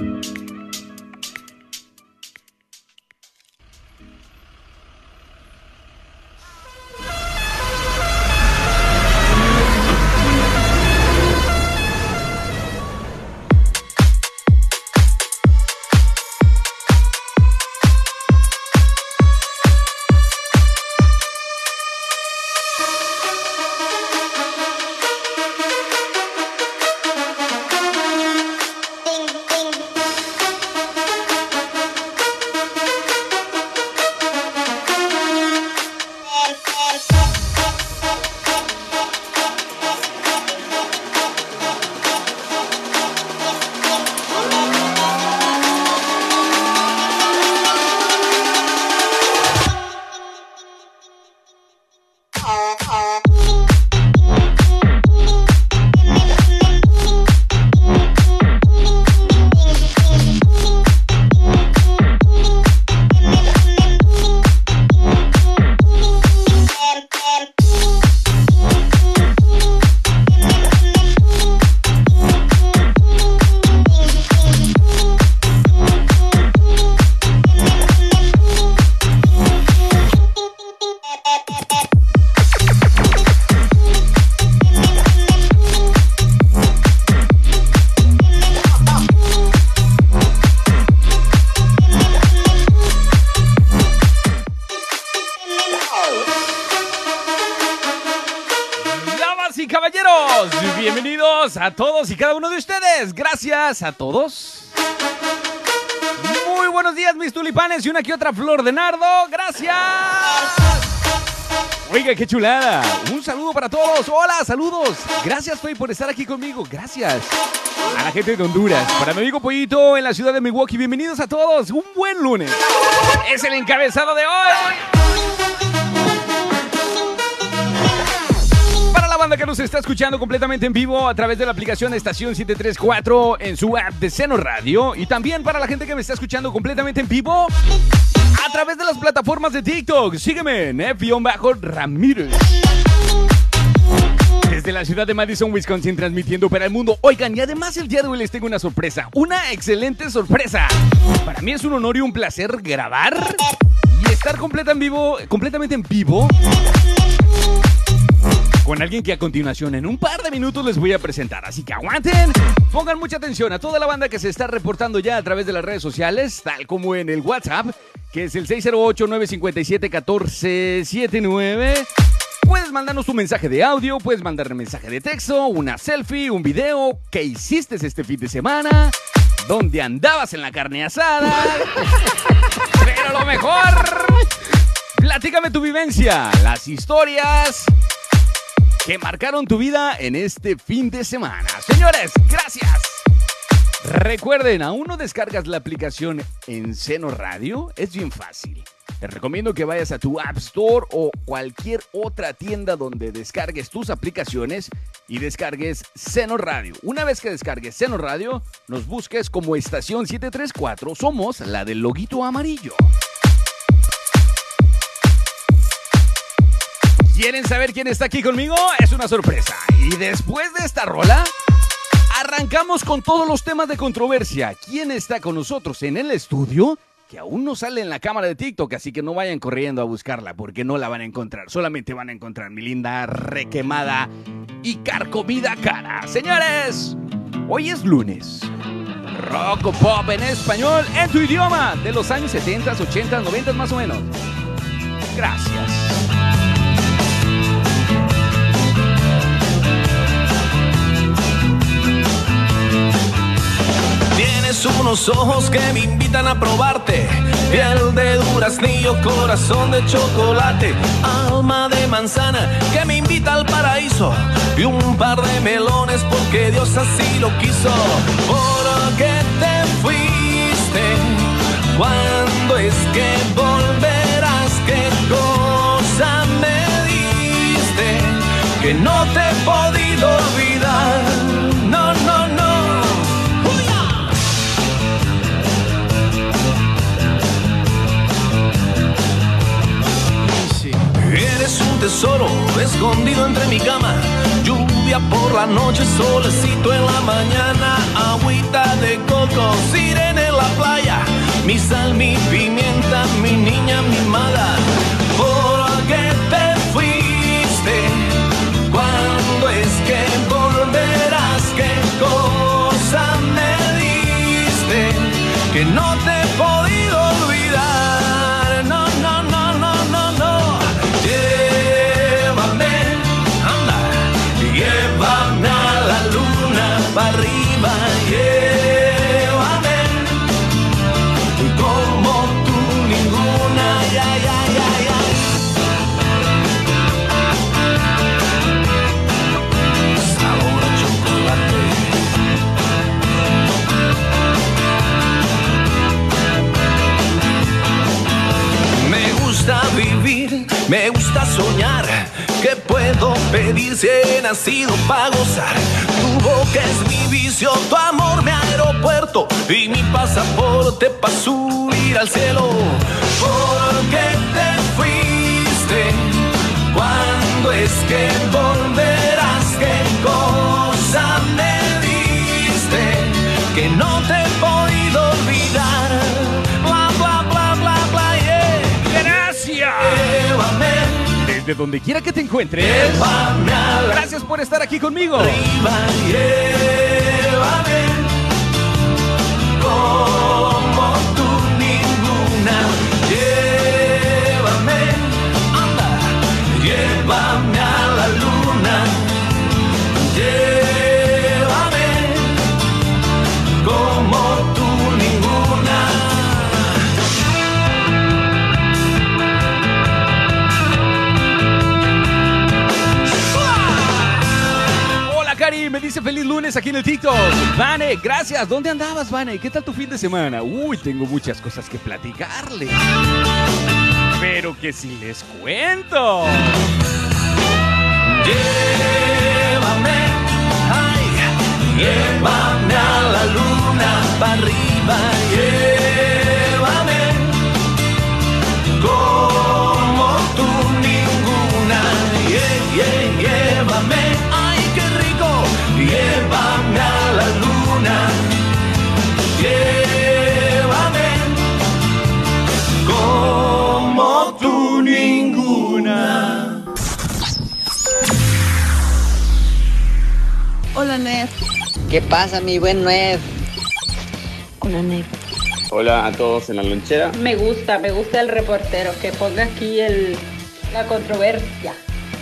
a Gracias a todos. Muy buenos días, mis tulipanes y una que otra flor de nardo. Gracias. Oiga, qué chulada. Un saludo para todos. Hola, saludos. Gracias, Fey, por estar aquí conmigo. Gracias. A la gente de Honduras. Para mi amigo Pollito en la ciudad de Milwaukee. Bienvenidos a todos. Un buen lunes. Es el encabezado de hoy. Banda que nos está escuchando completamente en vivo a través de la aplicación Estación 734 en su app de Seno Radio y también para la gente que me está escuchando completamente en vivo a través de las plataformas de TikTok. Sígueme en F-Ramírez. Desde la ciudad de Madison, Wisconsin, transmitiendo para el mundo. Oigan, y además el día de hoy les tengo una sorpresa. Una excelente sorpresa. Para mí es un honor y un placer grabar y estar completa en vivo, completamente en vivo con alguien que a continuación en un par de minutos les voy a presentar. Así que aguanten, pongan mucha atención a toda la banda que se está reportando ya a través de las redes sociales, tal como en el WhatsApp, que es el 608-957-1479. Puedes mandarnos un mensaje de audio, puedes mandarle mensaje de texto, una selfie, un video, qué hiciste este fin de semana, dónde andabas en la carne asada. Pero lo mejor, platícame tu vivencia, las historias que marcaron tu vida en este fin de semana. Señores, gracias. Recuerden, ¿aún no descargas la aplicación en Seno Radio? Es bien fácil. Te recomiendo que vayas a tu App Store o cualquier otra tienda donde descargues tus aplicaciones y descargues Seno Radio. Una vez que descargues Seno Radio, nos busques como estación 734. Somos la del loguito amarillo. ¿Quieren saber quién está aquí conmigo? Es una sorpresa. Y después de esta rola, arrancamos con todos los temas de controversia. ¿Quién está con nosotros en el estudio? Que aún no sale en la cámara de TikTok, así que no vayan corriendo a buscarla porque no la van a encontrar. Solamente van a encontrar mi linda, requemada y carcomida cara. Señores, hoy es lunes. Rock pop en español, en tu idioma, de los años 70, 80, 90 más o menos. Gracias. Unos ojos que me invitan a probarte. Piel de duraznillo, corazón de chocolate, alma de manzana que me invita al paraíso. Y un par de melones porque Dios así lo quiso. ¿Por qué te fuiste? ¿Cuándo es que volverás? ¿Qué cosa me diste? Que no te tesoro escondido entre mi cama. Lluvia por la noche, solecito en la mañana, agüita de coco, sal, mi pimienta, mi niña mimada. ¿Por qué te fuiste? ¿Cuándo es que volverás? ¿Qué cosa me diste? Que no te soñar. ¿Qué puedo pedir si he nacido para gozar? Tu boca es mi vicio, tu amor mi aeropuerto y mi pasaporte para subir al cielo. ¿Por qué te fuiste? ¿Cuándo es que volverás? Donde quiera que te encuentres. Gracias por estar aquí conmigo. llévame a la luna. Dice feliz lunes aquí en el TikTok. Vane, gracias. ¿Dónde andabas, Vane? ¿Qué tal tu fin de semana? Uy, tengo muchas cosas que platicarle. Pero que si les cuento. Llévame, ay, llévame a la luna para arriba, llévame Hola, Ned. ¿Qué pasa, mi buen Nuev? Hola, Ned. Hola a todos en la lonchera. Me gusta, me gusta el reportero que ponga aquí el, la controversia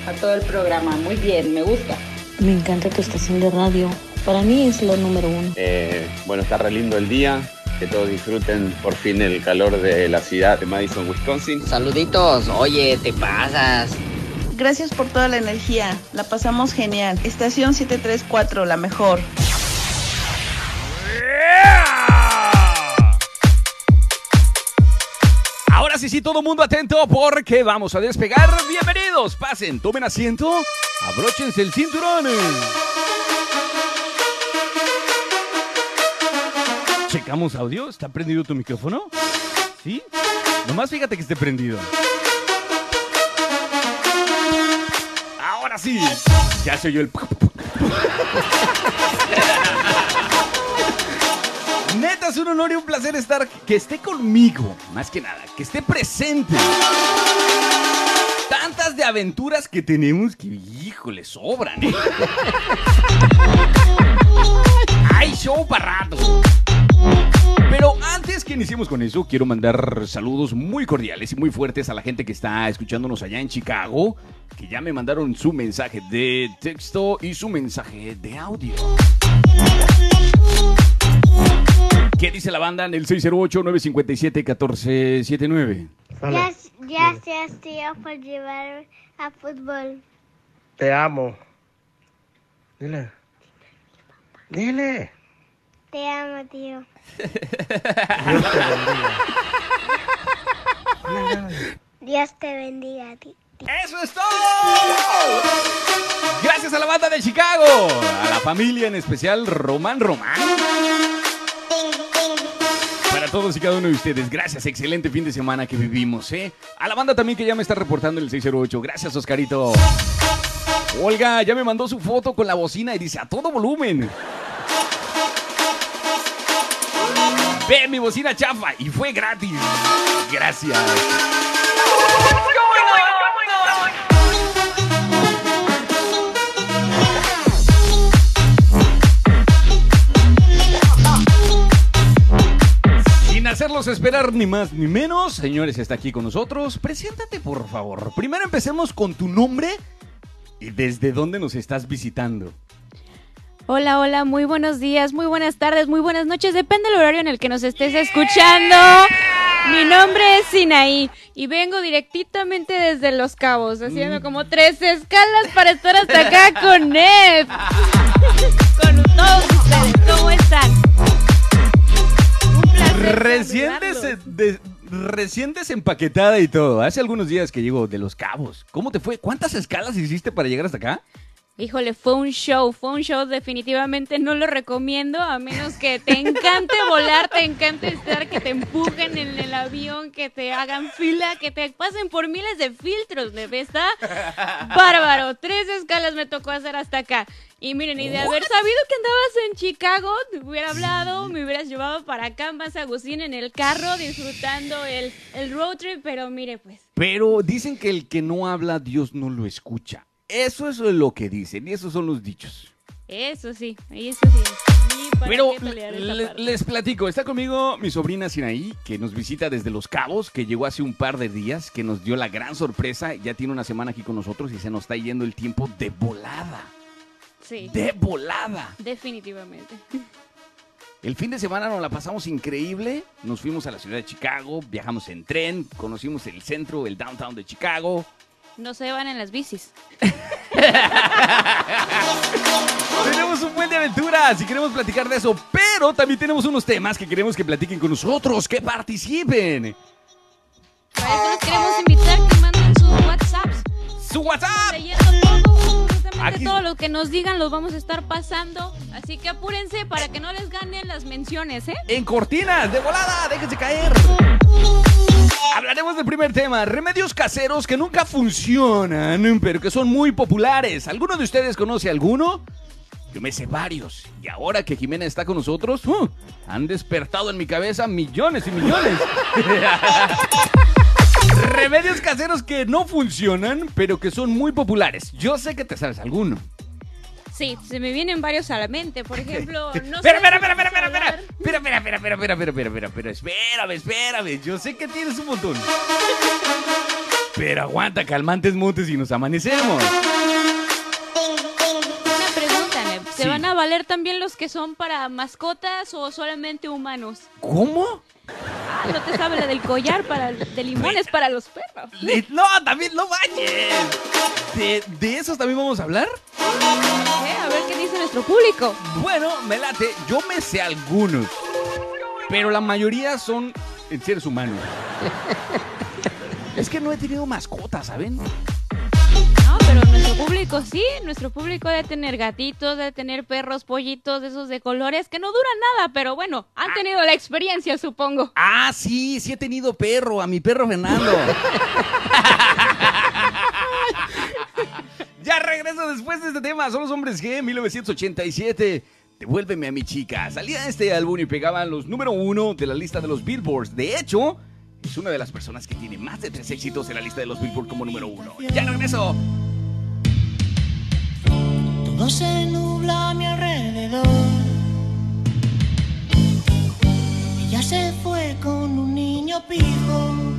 a todo el programa. Muy bien, me gusta. Me encanta tu estación de radio. Para mí es lo número uno. Eh, bueno, está re lindo el día. Que todos disfruten por fin el calor de la ciudad de Madison, Wisconsin. Saluditos. Oye, te pasas. Gracias por toda la energía. La pasamos genial. Estación 734, la mejor. Ahora sí, sí, todo mundo atento porque vamos a despegar. Bienvenidos, pasen, tomen asiento, abróchense el cinturón. Checamos audio, ¿está prendido tu micrófono? ¿Sí? Nomás fíjate que esté prendido. Ahora sí, ya se oyó el... Neta, es un honor y un placer estar, que esté conmigo, más que nada, que esté presente. Tantas de aventuras que tenemos que, híjole, sobran, ¿eh? ¡Ay, show para! Pero antes que iniciemos con eso, quiero mandar saludos muy cordiales y muy fuertes a la gente que está escuchándonos allá en Chicago, que ya me mandaron su mensaje de texto y su mensaje de audio. ¿Qué dice la banda en el 608-957-1479? Ya, gracias, tío, por llevar a fútbol. Te amo. Dile. Dile. Te amo, tío. Dios te bendiga. Dios te bendiga a ti. ¡Eso es todo! Gracias a la banda de Chicago, a la familia en especial Román Román. Para todos y cada uno de ustedes, gracias, excelente fin de semana que vivimos, ¿eh? A la banda también que ya me está reportando el 608, gracias Oscarito. Olga ya me mandó su foto con la bocina y dice a todo volumen. Ve mi bocina chafa y fue gratis. Gracias. Hacerlos esperar ni más ni menos, señores, está aquí con nosotros. Preséntate, por favor. Primero empecemos con tu nombre y desde dónde nos estás visitando. Hola, hola, muy buenos días, muy buenas tardes, muy buenas noches, depende del horario en el que nos estés escuchando. Mi nombre es Sinaí y vengo directamente desde Los Cabos, haciendo como tres escalas para estar hasta acá con Nef. con todos ustedes, ¿cómo están? Recién, des- de- recién desempaquetada y todo. Hace algunos días que llego de Los Cabos. ¿Cómo te fue? ¿Cuántas escalas hiciste para llegar hasta acá? Híjole, fue un show, fue un show, definitivamente no lo recomiendo, a menos que te encante volar, te encante estar, que te empujen en el avión, que te hagan fila, que te pasen por miles de filtros, bebé, está bárbaro. Tres escalas me tocó hacer hasta acá. Y miren, y de haber sabido que andabas en Chicago, te hubiera hablado, me hubieras llevado para acá más Agustín en el carro, disfrutando el, el road trip, pero mire pues. Pero dicen que el que no habla, Dios no lo escucha. Eso es lo que dicen y esos son los dichos. Eso sí, eso sí. Pero le- les platico, está conmigo mi sobrina Sinaí, que nos visita desde Los Cabos, que llegó hace un par de días, que nos dio la gran sorpresa, ya tiene una semana aquí con nosotros y se nos está yendo el tiempo de volada. Sí, De volada. definitivamente. El fin de semana nos la pasamos increíble, nos fuimos a la ciudad de Chicago, viajamos en tren, conocimos el centro, el downtown de Chicago. No se van en las bicis. Tenemos un buen de aventuras y queremos platicar de eso, pero también tenemos unos temas que queremos que platiquen con nosotros, que participen. Para eso los queremos invitar que manden sus WhatsApps. ¡Su WhatsApp! Aquí- todo lo que nos digan los vamos a estar pasando. Así que apúrense para que no les ganen las menciones, ¿eh? En cortinas, de volada, déjense caer. Hablaremos del primer tema, remedios caseros que nunca funcionan, pero que son muy populares. ¿Alguno de ustedes conoce alguno? Yo me sé varios. Y ahora que Jimena está con nosotros, ¡uh! han despertado en mi cabeza millones y millones. remedios caseros que no funcionan, pero que son muy populares. Yo sé que te sabes alguno. Sí, se me vienen varios a la mente. Por ejemplo, no sé. espera, espera, espera, espera, espera, espera, espera, espera, espera, espera, espera, espera, espera, espera, espérame, espérame, yo sé que tienes un montón. Pero aguanta, calmantes montes y nos amanecemos. Una pregunta. ¿Se Sí. van a valer también los que son para mascotas o solamente humanos? ¿Cómo? Ah, no te sabe la del collar para, de limones para los perros. No, también no vayas. ¿De, de esos también vamos a hablar? Eh, A ver qué dice nuestro público. Bueno, me late, yo me sé algunos. Pero la mayoría son en seres humanos. Es que no he tenido mascotas, ¿saben? Pero nuestro público sí, nuestro público debe tener gatitos, debe tener perros, pollitos, de esos de colores que no duran nada, pero bueno, han tenido la experiencia, supongo. Ah, sí, sí he tenido perro, a mi perro Fernando. ya regreso después de este tema. Son los hombres G, 1987. Devuélveme a mi chica. Salía de este álbum y pegaban los número uno de la lista de los Billboards. De hecho, es una de las personas que tiene más de tres éxitos en la lista de los Billboard como número uno. Ya regreso. Todo se nubla a mi alrededor. Ella se fue con un niño pijo.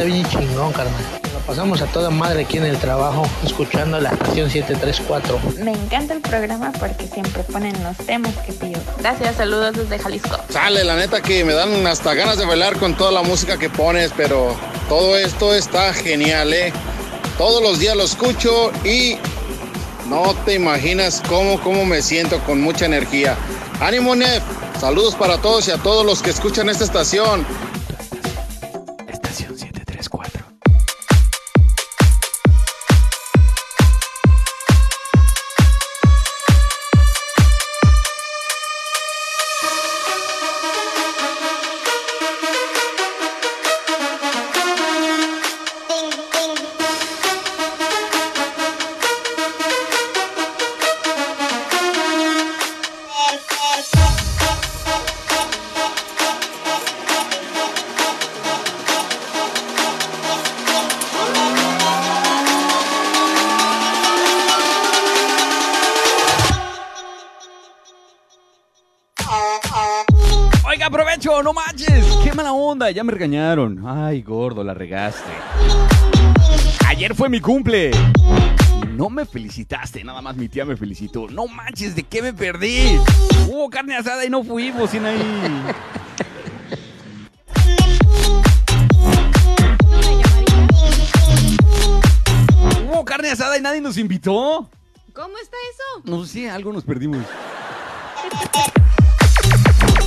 Está bien chingón, carnal. Lo pasamos a toda madre aquí en el trabajo, escuchando la estación 734. Me encanta el programa porque siempre ponen los temas que pido. Gracias, saludos desde Jalisco. Sale, la neta que me dan hasta ganas de bailar con toda la música que pones, pero todo esto está genial, ¿eh? Todos los días lo escucho y no te imaginas cómo, cómo me siento con mucha energía. ¡Ánimo, Nef! Saludos para todos y a todos los que escuchan esta estación. Estación onda, ya me regañaron. Ay, gordo, la regaste. Ayer fue mi cumple. No me felicitaste, nada más mi tía me felicitó. No manches, ¿de qué me perdí? Hubo carne asada y no fuimos, sin ahí. Hubo carne asada y nadie nos invitó. ¿Cómo está eso? No sé, algo nos perdimos.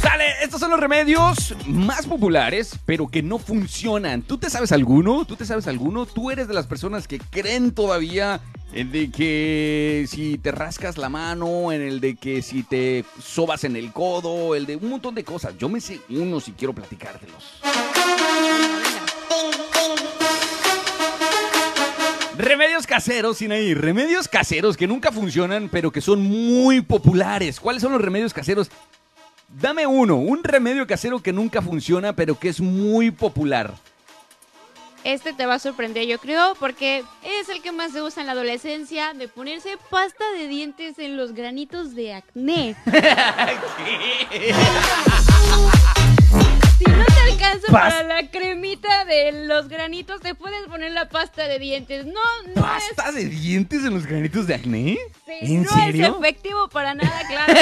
Sale, estos son los remedios más populares, pero que no funcionan. ¿Tú te sabes alguno? ¿Tú te sabes alguno? ¿Tú eres de las personas que creen todavía en de que si te rascas la mano, en el de que si te sobas en el codo, el de un montón de cosas? Yo me sé unos y quiero platicártelos. Remedios caseros, Sinaí. Remedios caseros que nunca funcionan, pero que son muy populares. ¿Cuáles son los remedios caseros? Dame uno, un remedio casero que nunca funciona, pero que es muy popular. Este te va a sorprender, yo creo, porque es el que más se usa en la adolescencia, de ponerse pasta de dientes en los granitos de acné. Si no alcanza para la cremita de los granitos, te puedes poner la pasta de dientes. No, no ¿Pasta de dientes en los granitos de acné? sí, ¿En no serio? es efectivo para nada, claro.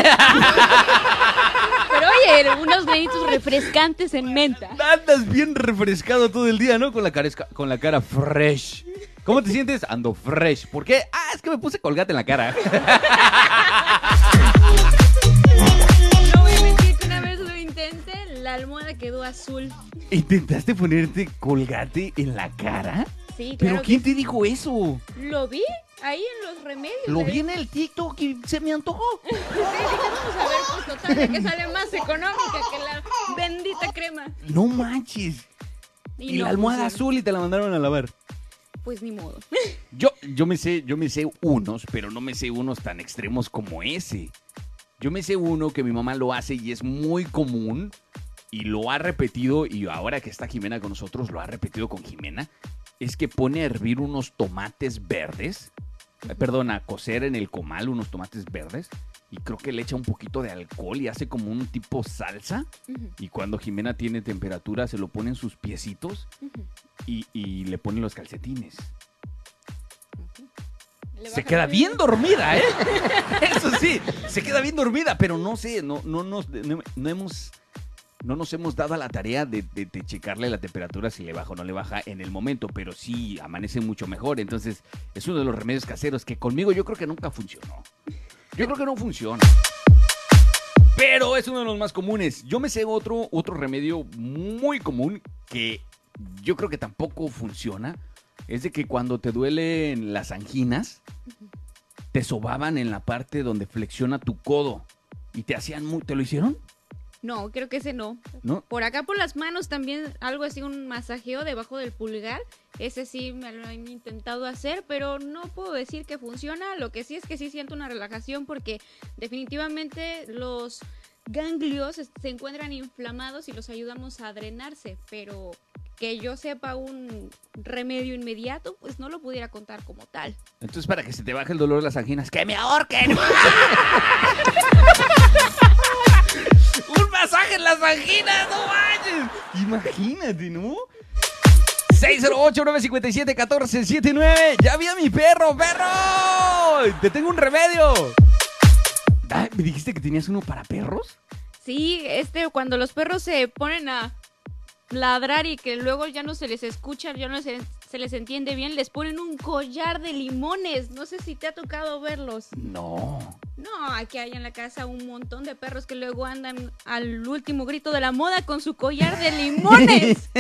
Pero oye, unos granitos refrescantes en menta. Andas bien refrescado todo el día, ¿no? Con la cara, esca- con la cara fresh. ¿Cómo te sientes? Ando fresh. ¿Por qué? Ah, es que me puse colgate en la cara. almohada quedó azul. ¿Intentaste ponerte colgate en la cara? Sí, ¿Pero claro. quién que te dijo eso? Lo vi ahí en los remedios. Lo de- vi en el TikTok y se me antojó. Sí, dije, vamos a ver, pues total, de que sale más económica que la bendita crema. No manches. Y, no la almohada funciona. azul y te la mandaron a lavar. Pues ni modo. Yo, yo me sé, yo me sé unos, pero no me sé unos tan extremos como ese. Yo me sé uno que mi mamá lo hace y es muy común y lo ha repetido y ahora que está Jimena con nosotros lo ha repetido con Jimena. es que pone a hervir unos tomates verdes. eh, Perdón, a cocer en el comal unos tomates verdes. Y creo que le echa un poquito de alcohol y hace como un tipo salsa. Y cuando Jimena tiene temperatura, se lo pone en sus piecitos y, y le pone los calcetines. Se queda bien dormida, ¿eh? Eso sí, se queda bien dormida, pero no sé, no, no, no, no hemos, no nos hemos dado a la tarea de, checarle la temperatura si le baja o no le baja en el momento, pero sí amanece mucho mejor. Entonces, es uno de los remedios caseros que conmigo yo creo que nunca funcionó. Yo creo que no funciona. Pero es uno de los más comunes. Yo me sé otro, otro remedio muy común que yo creo que tampoco funciona. Es de que cuando te duelen las anginas, te sobaban en la parte donde flexiona tu codo. Y te hacían muy... ¿Te lo hicieron? No, creo que ese no. ¿No? Por acá por las manos también algo así, un masajeo debajo del pulgar. Ese sí me lo han intentado hacer, pero no puedo decir que funciona. Lo que sí es que sí siento una relajación porque definitivamente los ganglios se encuentran inflamados y los ayudamos a drenarse, pero que yo sepa un remedio inmediato, pues no lo pudiera contar como tal. Entonces, para que se te baje el dolor de las anginas, ¡que me ahorquen! ¡Un masaje en las anginas! ¡No manches! Imagínate, ¿no? 608-957-1479. ¡Ya vi a mi perro, perro! ¡Te tengo un remedio! Ah, ¿Me dijiste que tenías uno para perros? Sí, este, cuando los perros se ponen a ladrar y que luego ya no se les escucha, ya no se, se les entiende bien, les ponen un collar de limones. No sé si te ha tocado verlos. No. No, aquí hay en la casa un montón de perros que luego andan al último grito de la moda con su collar de limones.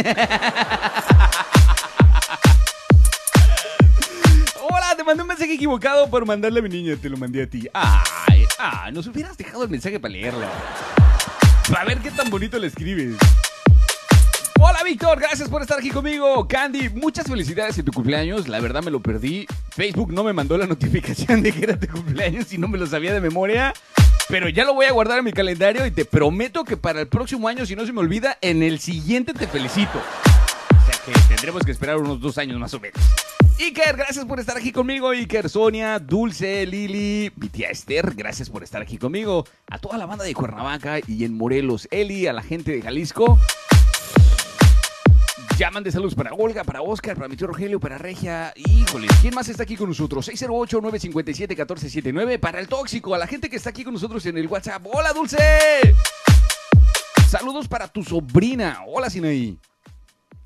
Hola, te mandé un mensaje equivocado por mandarle a mi niña, te lo mandé a ti. Ay, ah, nos hubieras dejado el mensaje para leerlo. Para ver qué tan bonito le escribes. Hola Víctor, gracias por estar aquí conmigo. Candy, muchas felicidades en tu cumpleaños. La verdad me lo perdí. Facebook no me mandó la notificación de que era tu cumpleaños y no me lo sabía de memoria. Pero ya lo voy a guardar en mi calendario y te prometo que para el próximo año, si no se me olvida, en el siguiente te felicito. O sea que tendremos que esperar unos dos años más o menos. Iker, gracias por estar aquí conmigo. Iker, Sonia, Dulce, Lili, mi tía Esther, gracias por estar aquí conmigo. A toda la banda de Cuernavaca y en Morelos, Eli, a la gente de Jalisco. Llaman de saludos para Olga, para Oscar, para mi tío Rogelio, para Regia. Híjole, ¿quién más está aquí con nosotros? 608-957-1479. Para el tóxico, a la gente que está aquí con nosotros en el WhatsApp. ¡Hola, Dulce! Saludos para tu sobrina. Hola, Sinaí.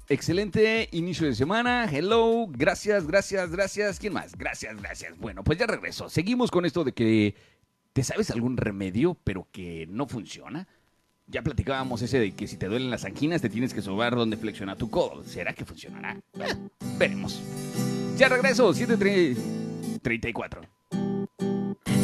Excelente inicio de semana. Hello. Gracias, gracias, gracias. ¿Quién más? Gracias, gracias. Bueno, pues ya regreso. Seguimos con esto de que te sabes algún remedio, pero que no funciona. Ya platicábamos ese de que si te duelen las anginas te tienes que sobar donde flexiona tu codo. ¿Será que funcionará? Bueno, veremos. Ya regreso, 734.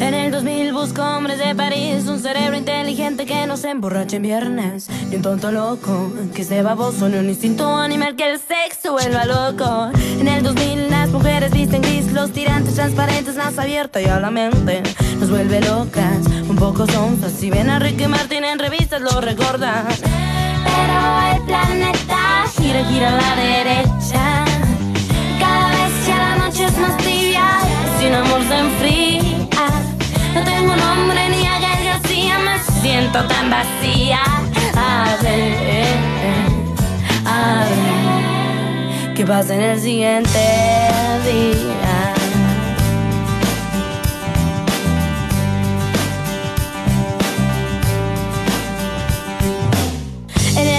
En el 2000 busco hombres de París, un cerebro inteligente que no se emborrache en viernes, ni un tonto loco que esté baboso, ni un instinto animal que el sexo vuelva loco. En el 2000 las mujeres visten gris, los tirantes transparentes, más abierta y a la mente nos vuelve locas, poco sonzas. Si ven a Ricky Martin en revistas lo recordan. Pero el planeta gira, gira a la derecha. Cada vez ya la noche es más tibia, sin amor se enfría. No tengo nombre ni a me siento tan vacía. A ver, a ver, ¿qué pasa en el siguiente día?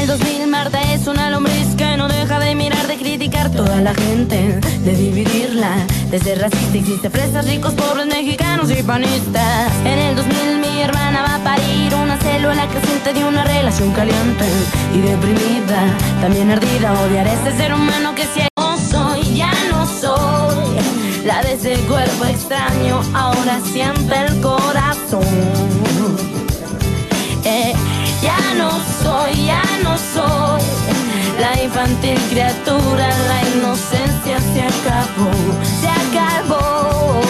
El 2000 Marta es una lombriz que no deja de mirar, de criticar toda la gente, de dividirla, de ser racista. Existe fresas, ricos, pobres, mexicanos y panistas. En el 2000 mi hermana va a parir una célula creciente de una relación caliente y deprimida, también ardida. Odiar a este ser humano que si no soy, ya no soy. La de ese cuerpo extraño ahora siente el corazón. Ya no soy, ya no soy la infantil criatura, la inocencia se acabó, se acabó.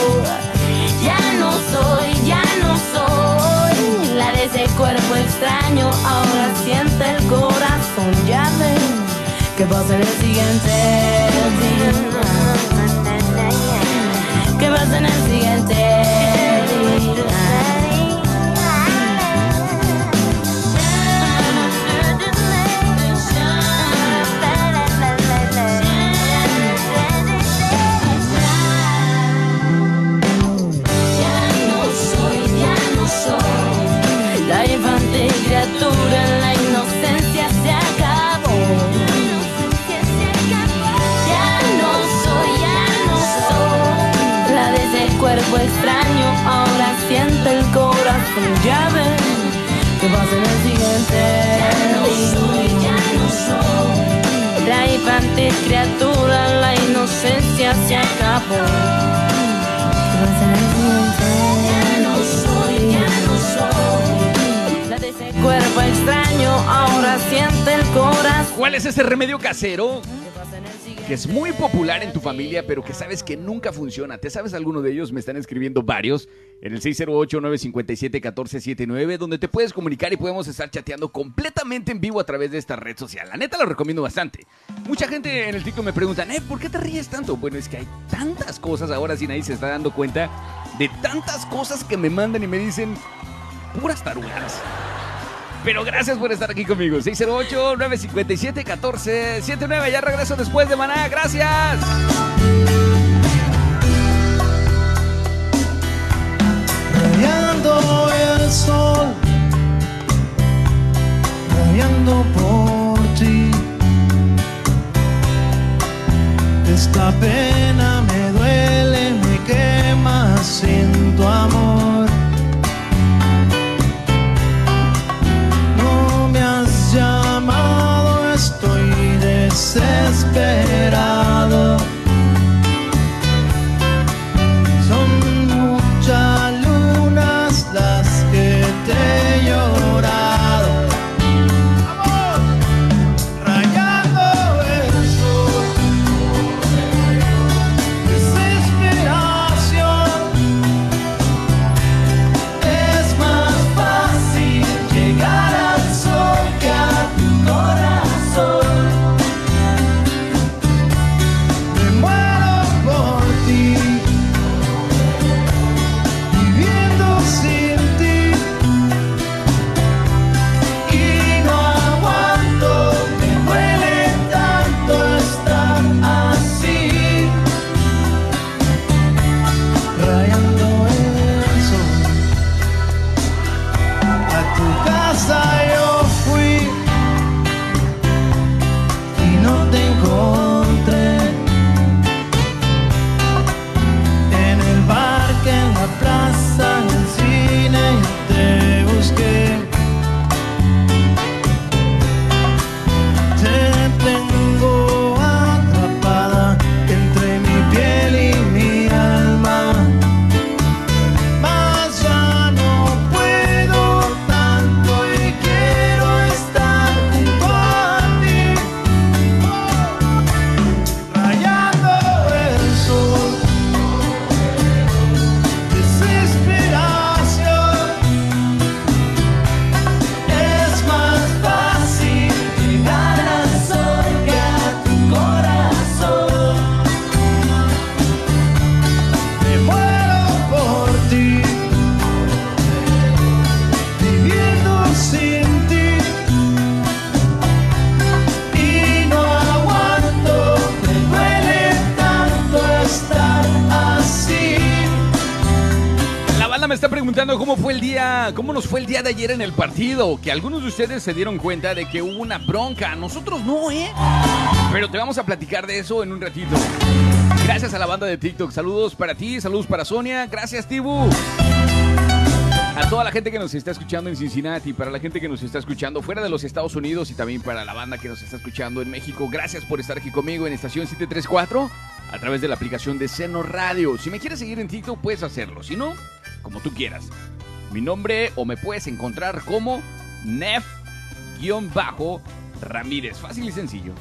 Ya no soy, ya no soy la de ese cuerpo extraño, ahora siente el corazón, ya ven. ¿Qué pasa pasa en el siguiente día? ¿Qué pasa en el siguiente extraño, ahora siento el corazón, ya ves. ¿Qué pasa en el siguiente? Ya no soy, ya no soy la infantil criatura, la inocencia se acabó. Ya no soy, ya no soy la de ese cuerpo extraño, ahora siente el corazón. ¿Cuál es ese remedio casero? Que es muy popular en tu familia, pero que sabes que nunca funciona. ¿Te sabes alguno de ellos? Me están escribiendo varios en el 608-957-1479, donde te puedes comunicar y podemos estar chateando completamente en vivo a través de esta red social. La neta lo recomiendo bastante. Mucha gente en el TikTok me preguntan, eh, ¿por qué te ríes tanto? Bueno, es que hay tantas cosas ahora si nadie se está dando cuenta de tantas cosas que me mandan y me dicen puras tarugadas. Pero gracias por estar aquí conmigo. 608-957-1479. Ya regreso después de Maná. Gracias. rayando el sol, rayando por ti. Esta pena me duele, me quema sin tu amor. Estoy desesperado. Cómo nos fue el día de ayer en el partido. Que algunos de ustedes se dieron cuenta de que hubo una bronca. Nosotros no, ¿eh? Pero te vamos a platicar de eso en un ratito. Gracias a la banda de TikTok. Saludos para ti, saludos para Sonia. Gracias, Tibu. A toda la gente que nos está escuchando en Cincinnati, para la gente que nos está escuchando fuera de los Estados Unidos y también para la banda que nos está escuchando en México, gracias por estar aquí conmigo en estación 734 a través de la aplicación de Seno Radio. Si me quieres seguir en TikTok, puedes hacerlo. Si no, como tú quieras. Mi nombre o me puedes encontrar como Nef-Ramírez. Fácil y sencillo.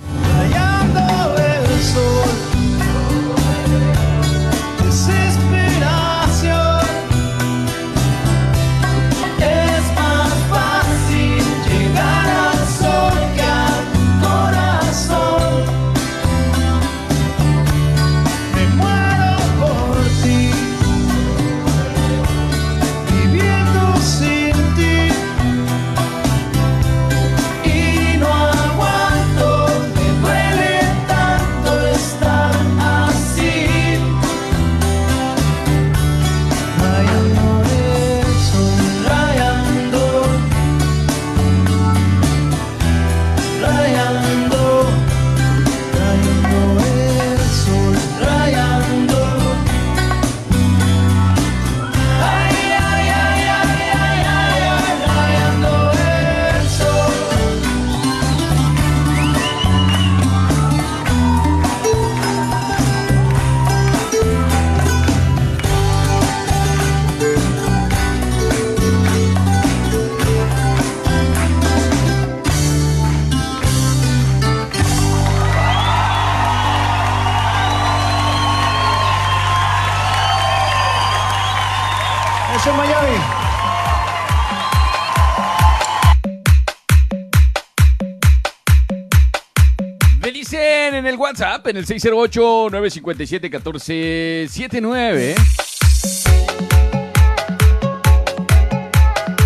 WhatsApp, en el 608-957-1479.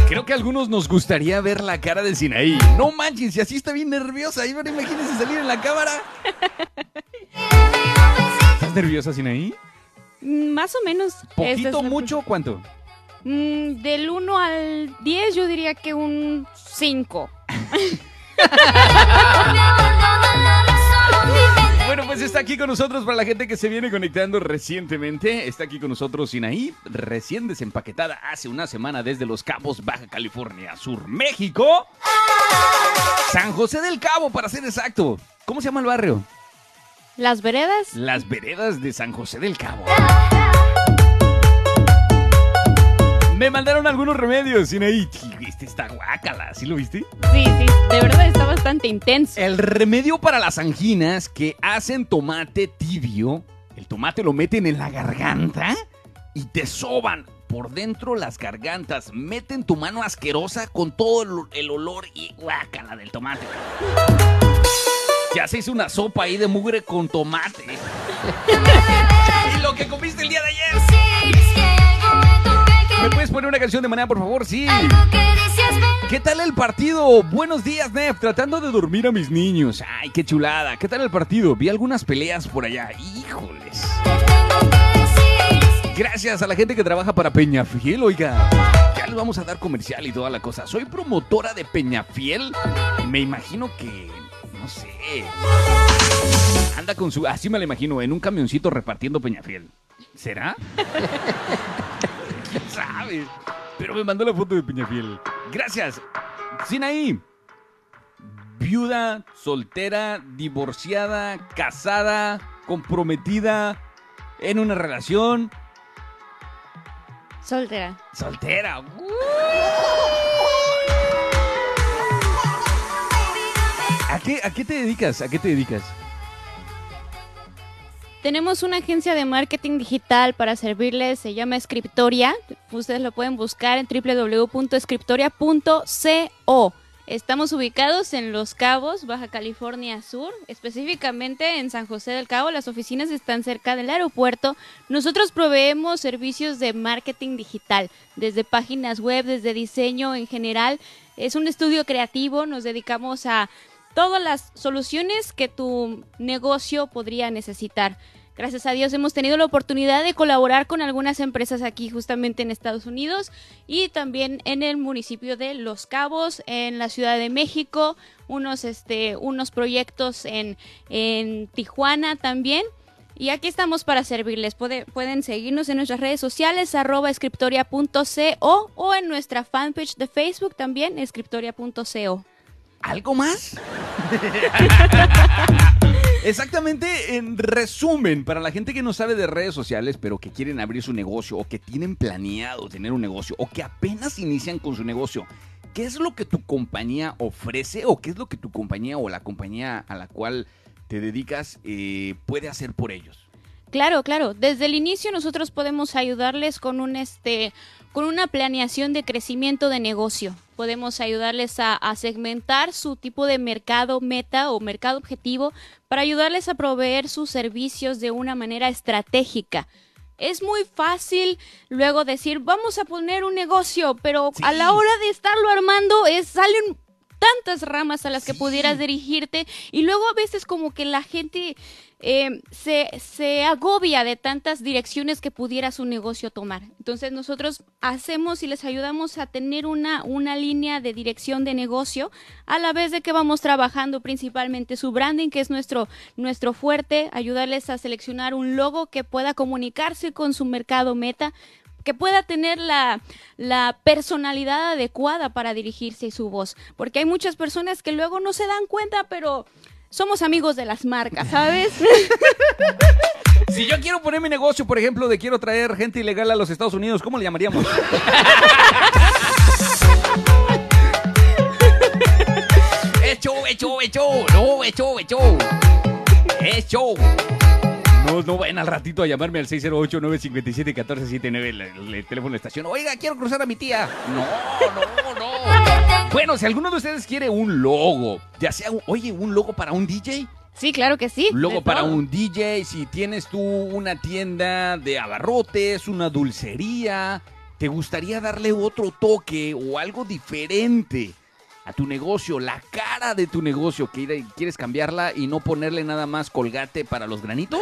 Creo que a algunos nos gustaría ver la cara de Sinaí. No manches, si así está bien nerviosa. Ahí, imagínense salir en la cámara. ¿Estás nerviosa, Sinaí? Más o menos. Es ¿Poquito, la- mucho, cuánto? Mm, del 1 al 10 yo diría que un 5. Pues está aquí con nosotros para la gente que se viene conectando recientemente. Está aquí con nosotros Sinaí, recién desempaquetada hace una semana desde Los Cabos, Baja California Sur, México. San José del Cabo, para ser exacto. ¿Cómo se llama el barrio? Las veredas. Las veredas de San José del Cabo. Me mandaron algunos remedios, Sinaí. Este está guácala, ¿sí lo viste? Sí, sí, de verdad está bastante intenso. El remedio para las anginas que hacen tomate tibio, el tomate lo meten en la garganta y te soban por dentro las gargantas. Meten tu mano asquerosa con todo el, el olor y guácala del tomate. Ya se hizo una sopa ahí de mugre con tomate. y lo que comiste el día de ayer. ¿Me puedes poner una canción de manera, por favor? Sí. ¿Qué tal el partido? Buenos días, Nef. Tratando de dormir a mis niños. Ay, qué chulada. ¿Qué tal el partido? Vi algunas peleas por allá. Híjoles. Gracias a la gente que trabaja para Peñafiel, oiga. Ya les vamos a dar comercial y toda la cosa. Soy promotora de Peñafiel. Me imagino que. No sé. Anda con su. Así me la imagino, en un camioncito repartiendo Peñafiel. ¿Será? Pero me mandó la foto de Peñafiel. Gracias. Sinaí. Viuda, soltera, divorciada, casada, comprometida, en una relación. Soltera. Soltera. ¿A qué, ¿A qué te dedicas? ¿A qué te dedicas? Tenemos una agencia de marketing digital para servirles, se llama Scriptoria. Ustedes lo pueden buscar en www.scriptoria.co. Estamos ubicados en Los Cabos, Baja California Sur, específicamente en San José del Cabo. Las oficinas están cerca del aeropuerto. Nosotros proveemos servicios de marketing digital, desde páginas web, desde diseño en general. Es un estudio creativo, nos dedicamos a todas las soluciones que tu negocio podría necesitar. Gracias a Dios hemos tenido la oportunidad de colaborar con algunas empresas aquí justamente en Estados Unidos y también en el municipio de Los Cabos, en la Ciudad de México, unos, este, unos proyectos en, en Tijuana también. Y aquí estamos para servirles. Puede- pueden seguirnos en nuestras redes sociales, arroba escriptoria.co o en nuestra fanpage de Facebook también, escriptoria.co. ¿Algo más? Exactamente, en resumen, para la gente que no sabe de redes sociales, pero que quieren abrir su negocio o que tienen planeado tener un negocio o que apenas inician con su negocio, ¿qué es lo que tu compañía ofrece o qué es lo que tu compañía o la compañía a la cual te dedicas eh, puede hacer por ellos? Claro, claro. Desde el inicio nosotros podemos ayudarles con un este con una planeación de crecimiento de negocio. Podemos ayudarles a, a segmentar su tipo de mercado meta o mercado objetivo para ayudarles a proveer sus servicios de una manera estratégica. Es muy fácil luego decir, vamos a poner un negocio, pero a la hora de estarlo armando es, salen tantas ramas a las que pudieras dirigirte y luego a veces como que la gente eh, se, se agobia de tantas direcciones que pudiera su negocio tomar. Entonces nosotros hacemos y les ayudamos a tener una, una línea de dirección de negocio a la vez de que vamos trabajando principalmente su branding, que es nuestro, nuestro fuerte, ayudarles a seleccionar un logo que pueda comunicarse con su mercado meta que pueda tener la, la personalidad adecuada para dirigirse y su voz. Porque hay muchas personas que luego no se dan cuenta, pero somos amigos de las marcas, ¿sabes? Si yo quiero poner mi negocio, por ejemplo, de quiero traer gente ilegal a los Estados Unidos, ¿cómo le llamaríamos? ¡Es show, es show, es show! ¡No, es show, es show! ¡Es show! No, no vayan al ratito a llamarme al 608-957-1479, el, el- el teléfono de estación. Oiga, quiero cruzar a mi tía. No, no, no. Bueno, si alguno de ustedes quiere un logo, ya sea, un- oye, un logo para un DJ. Sí, claro que sí. Un logo de para todo. un DJ, si tienes tú una tienda de abarrotes, una dulcería, te gustaría darle otro toque o algo diferente a tu negocio, la cara de tu negocio, que quieres cambiarla y no ponerle nada más colgate para los granitos.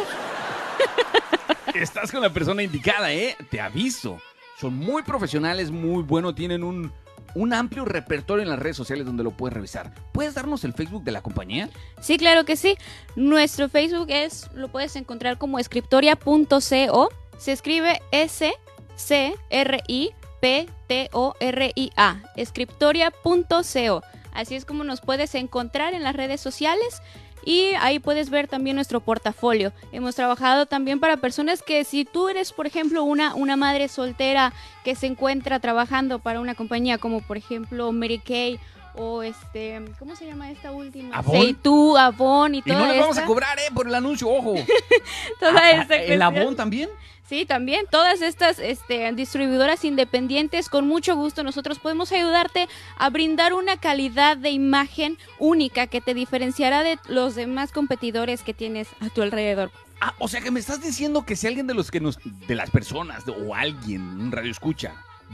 Estás con la persona indicada, ¿eh? Te aviso. Son muy profesionales, muy buenos, tienen un, un amplio repertorio en las redes sociales donde lo puedes revisar. ¿Puedes darnos el Facebook de la compañía? Sí, claro que sí. Nuestro Facebook es, lo puedes encontrar como escriptoria.co. Se escribe S C R I P T O R I A. Escriptoria.co. Así es como nos puedes encontrar en las redes sociales. Y ahí puedes ver también nuestro portafolio. Hemos trabajado también para personas que si tú eres, por ejemplo, una, una madre soltera que se encuentra trabajando para una compañía como por ejemplo Mary Kay o este, ¿cómo se llama esta última? ¿Avon? Seitu, Avon y Y todo no le vamos a cobrar, ¿eh? Por el anuncio, ojo. Toda Ah, esta ¿El. Avon también? Sí, también todas estas este, distribuidoras independientes, con mucho gusto nosotros podemos ayudarte a brindar una calidad de imagen única que te diferenciará de los demás competidores que tienes a tu alrededor. Ah, o sea que me estás diciendo que si alguien de los que nos, de las personas de- o alguien, un radio escucha,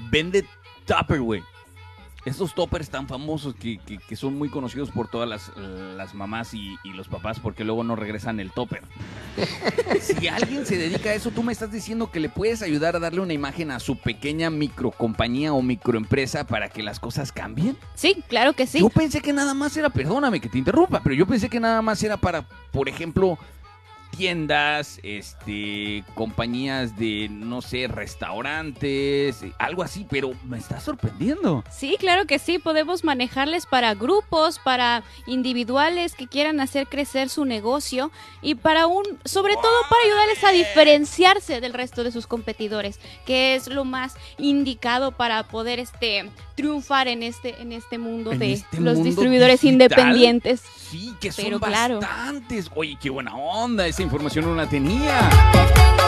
vende Tupperware, esos toppers tan famosos que, que- que son muy conocidos por todas las, las mamás y, y los papás porque luego no regresan el topper. Si alguien se dedica a eso, tú me estás diciendo que le puedes ayudar a darle una imagen a su pequeña microcompañía o microempresa para que las cosas cambien. Sí, claro que sí. Yo pensé que nada más era, perdóname que te interrumpa, pero yo pensé que nada más era para, por ejemplo, tiendas, este, compañías de, no sé, restaurantes, algo así, pero me está sorprendiendo. Sí, claro que sí, podemos manejarles para grupos, para individuales que quieran hacer crecer su negocio y para un, sobre todo para ayudarles a diferenciarse del resto de sus competidores, que es lo más indicado para poder este triunfar en este en este mundo En de este los mundo distribuidores digital. independientes. Sí, que son Pero claro. bastantes. Oye, qué buena onda, información no la tenía.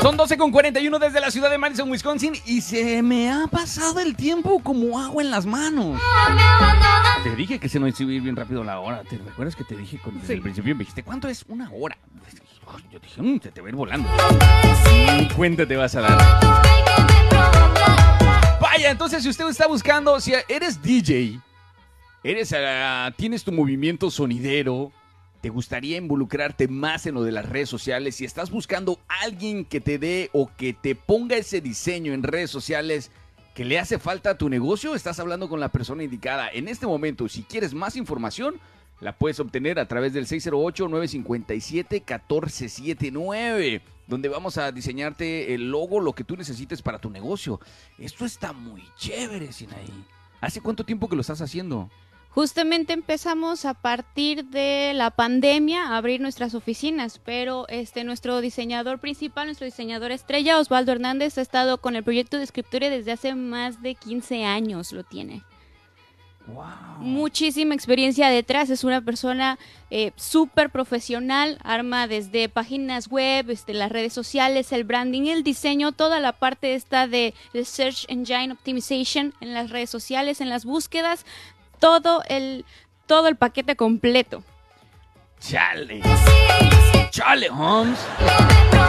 Son 12 con 41 desde la ciudad de Madison, Wisconsin, y se me ha pasado el tiempo como agua en las manos. Te dije que se nos iba a ir bien rápido la hora. ¿Te recuerdas que te dije con- desde Sí. el principio? Me dijiste, ¿cuánto es? Una hora. Yo dije, "Mm, se te va a ir volando. Cuenta te vas a dar. Vaya, entonces si usted está buscando, si eres DJ, eres, ah, tienes tu movimiento sonidero, te gustaría involucrarte más en lo de las redes sociales, si estás buscando alguien que te dé o que te ponga ese diseño en redes sociales que le hace falta a tu negocio, estás hablando con la persona indicada. En este momento, si quieres más información, la puedes obtener a través del 608-957-1479, donde vamos a diseñarte el logo, lo que tú necesites para tu negocio. Esto está muy chévere, Sinaí. ¿Hace cuánto tiempo que lo estás haciendo? Justamente empezamos a partir de la pandemia a abrir nuestras oficinas, pero este nuestro diseñador principal, nuestro diseñador estrella, Osvaldo Hernández, ha estado con el proyecto de escritura desde hace más de 15 años, lo tiene. Muchísima experiencia detrás, es una persona eh, súper profesional, arma desde páginas web, este, las redes sociales, el branding, el diseño, toda la parte esta de, de Search Engine Optimization en las redes sociales, en las búsquedas, todo el, todo el paquete completo. Chale. Chale, Holmes.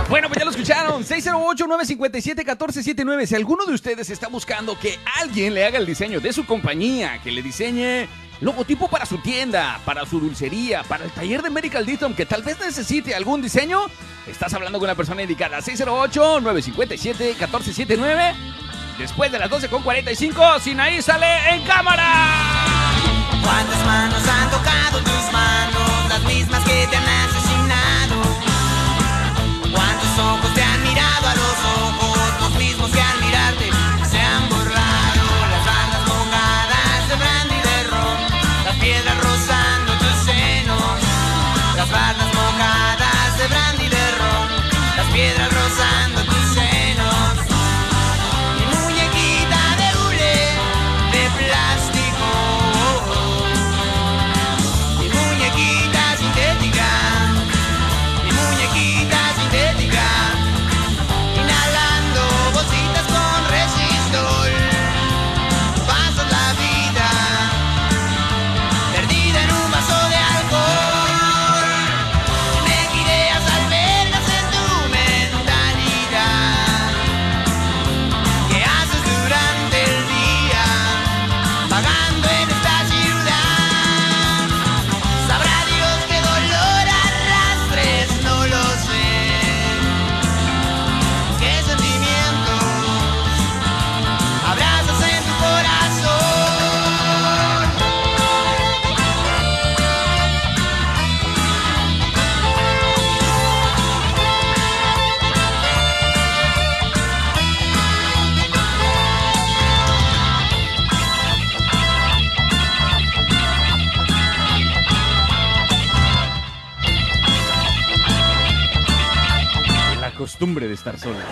Bueno, pues ya lo escucharon. 608-957-1479. Si alguno de ustedes está buscando que alguien le haga el diseño de su compañía, que le diseñe logotipo para su tienda, para su dulcería, para el taller de Medical Dictum, que tal vez necesite algún diseño, estás hablando con la persona indicada. 608-957-1479. Después de las 12.45, Sinaí sale en cámara. ¿Cuántas manos han tocado tus manos? Las mismas que te han asesinado. Costumbre de estar sola.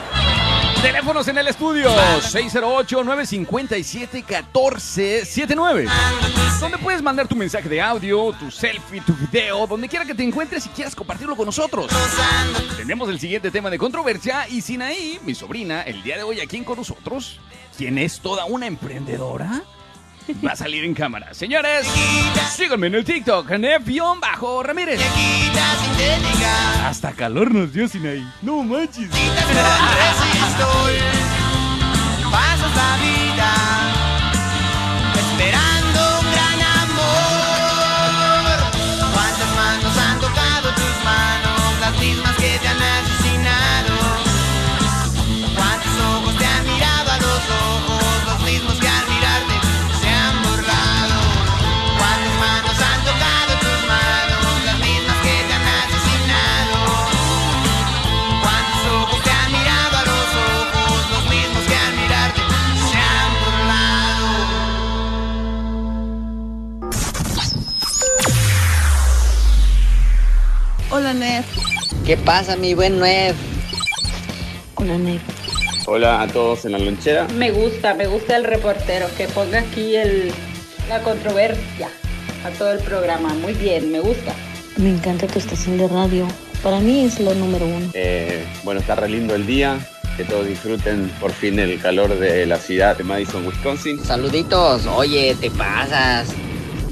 Teléfonos en el estudio 608-957-1479. Donde puedes mandar tu mensaje de audio, tu selfie, tu video, donde quiera que te encuentres y quieras compartirlo con nosotros. Tenemos el siguiente tema de controversia y Sinaí, mi sobrina, el día de hoy aquí con nosotros, quien es toda una emprendedora, va a salir en cámara. Señores, síganme en el TikTok, bajo Ramírez. Hasta calor nos dio Sinaí. No manches. Pasas la vida esperando un gran amor. ¿Cuántas manos han tocado tus manos? Las mismas que te han Hola, Nef. ¿Qué pasa, mi buen? Hola, Nef. Hola a todos en la lonchera. Me gusta, me gusta el reportero que ponga aquí el, la controversia a todo el programa. Muy bien, me gusta. Me encanta tu estación de radio. Para mí es lo número uno. Eh, bueno, está re lindo el día. Que todos disfruten por fin el calor de la ciudad de Madison, Wisconsin. Saluditos. Oye, te pasas.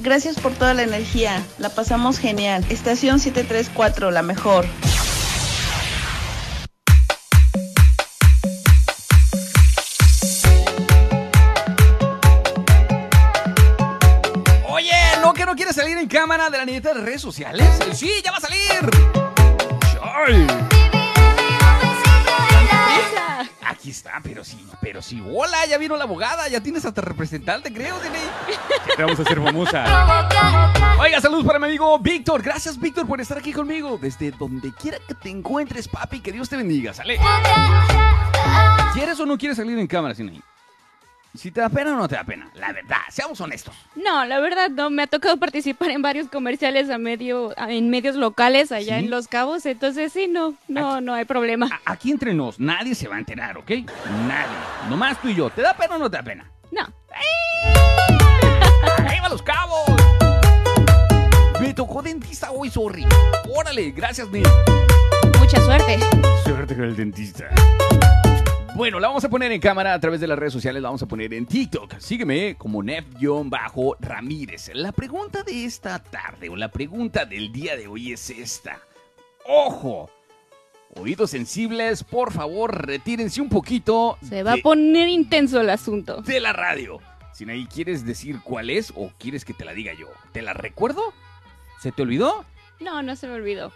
Gracias por toda la energía. La pasamos genial. Estación 734, la mejor. Oye, ¿no que no quieres salir en cámara de la niñeta de redes sociales? Sí, ya va a salir. Ay. Aquí está, pero sí, pero sí. Hola, ya vino la abogada, ya tienes hasta representante, creo. Ya te vamos a hacer famosa. Oiga, saludos para mi amigo Víctor. Gracias, Víctor, por estar aquí conmigo. Desde donde quiera que te encuentres, papi, que Dios te bendiga. Sale. ¿Quieres o no quieres salir en cámara, Sinaí? Si te da pena o no te da pena, la verdad, seamos honestos. No, la verdad no, me ha tocado participar en varios comerciales a medio, en medios locales allá ¿Sí? en Los Cabos, entonces sí, no, no, no hay problema. Aquí entre nos, nadie se va a enterar, ¿ok? Nadie. Nomás tú y yo. ¿Te da pena o no te da pena? No. ¡Arriba los cabos! Me tocó dentista hoy, sorry. Órale, gracias, Nick. Mucha suerte. Suerte con el dentista. Bueno, la vamos a poner en cámara a través de las redes sociales, la vamos a poner en TikTok. Sígueme como Nef-Ramírez. La pregunta de esta tarde o la pregunta del día de hoy es esta. ¡Ojo! Oídos sensibles, por favor, retírense un poquito Se va a poner intenso el asunto. de la radio. Si ahí quieres decir cuál es o quieres que te la diga yo. ¿Te la recuerdo? ¿Se te olvidó? No, no se me olvidó.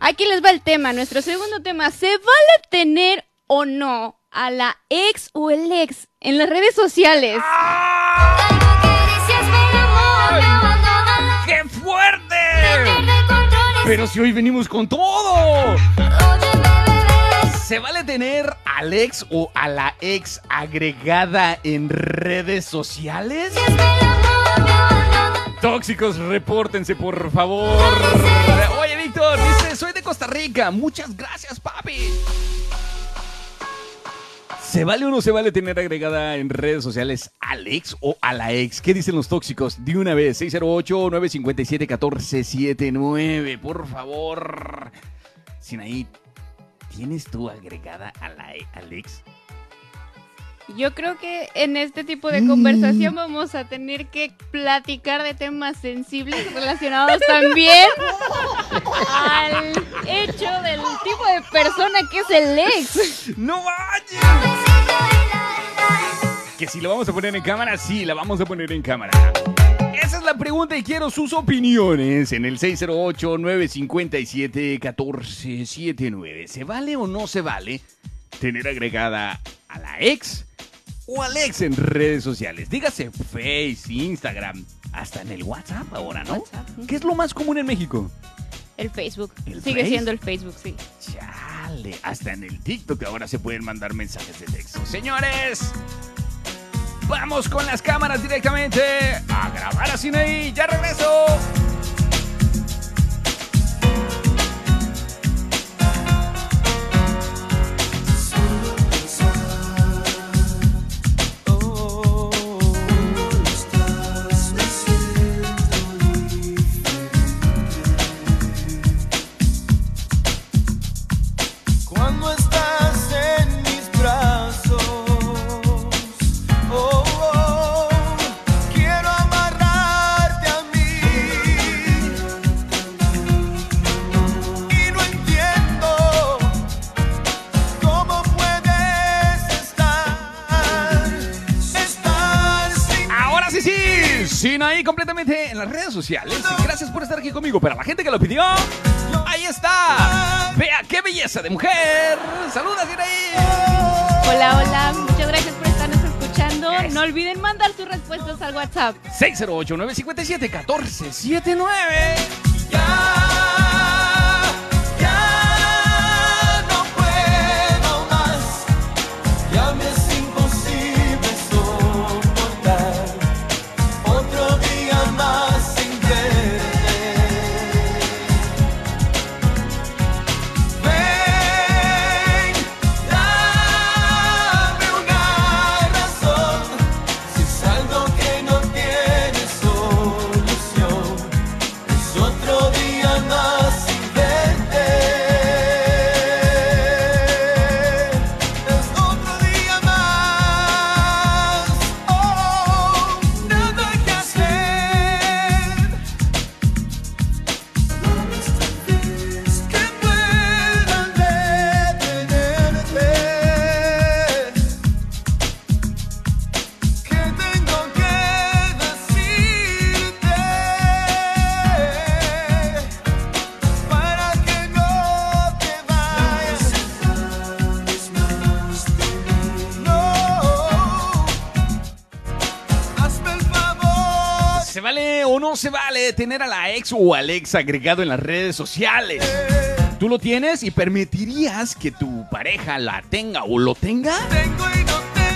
Aquí les va el tema, nuestro segundo tema. ¿Se vale tener o no a la ex o el ex en las redes sociales? ¡Qué fuerte! Pero si hoy venimos con todo. ¿Se vale tener al ex o a la ex agregada en redes sociales? Tóxicos, repórtense, por favor. Oye, Víctor, dice, soy de Costa Rica. Muchas gracias, papi. ¿Se vale o no se vale tener agregada en redes sociales al ex o a la ex? ¿Qué dicen los tóxicos? De una vez, 608-957-1479, por favor. Sinaí, ¿tienes tú agregada a la, al ex? Yo creo que en este tipo de conversación vamos a tener que platicar de temas sensibles relacionados también al hecho del tipo de persona que es el ex. ¡No vayas! Que si lo vamos a poner en cámara, sí, la vamos a poner en cámara. Esa es la pregunta y quiero sus opiniones en el 608-957-1479. ¿Se vale o no se vale tener agregada a la ex o al ex en redes sociales? Dígase Face, Instagram, hasta en el WhatsApp ahora, ¿no? ¿Qué es lo más común en México? El Facebook. ¿El Sigue Face? siendo el Facebook, sí. Chale, hasta en el TikTok ahora se pueden mandar mensajes de texto. Señores, vamos con las cámaras directamente a grabar a Cine Ya regreso. Sociales. Gracias por estar aquí conmigo. Para la gente que lo pidió, ahí está. Vea qué belleza de mujer. Saluda, Sinaí. Hola, hola. Muchas gracias por estarnos escuchando. No olviden mandar sus respuestas al WhatsApp. 608-957-1479. no se vale tener a la ex o al ex agregado en las redes sociales? ¿Tú lo tienes y permitirías que tu pareja la tenga o lo tenga?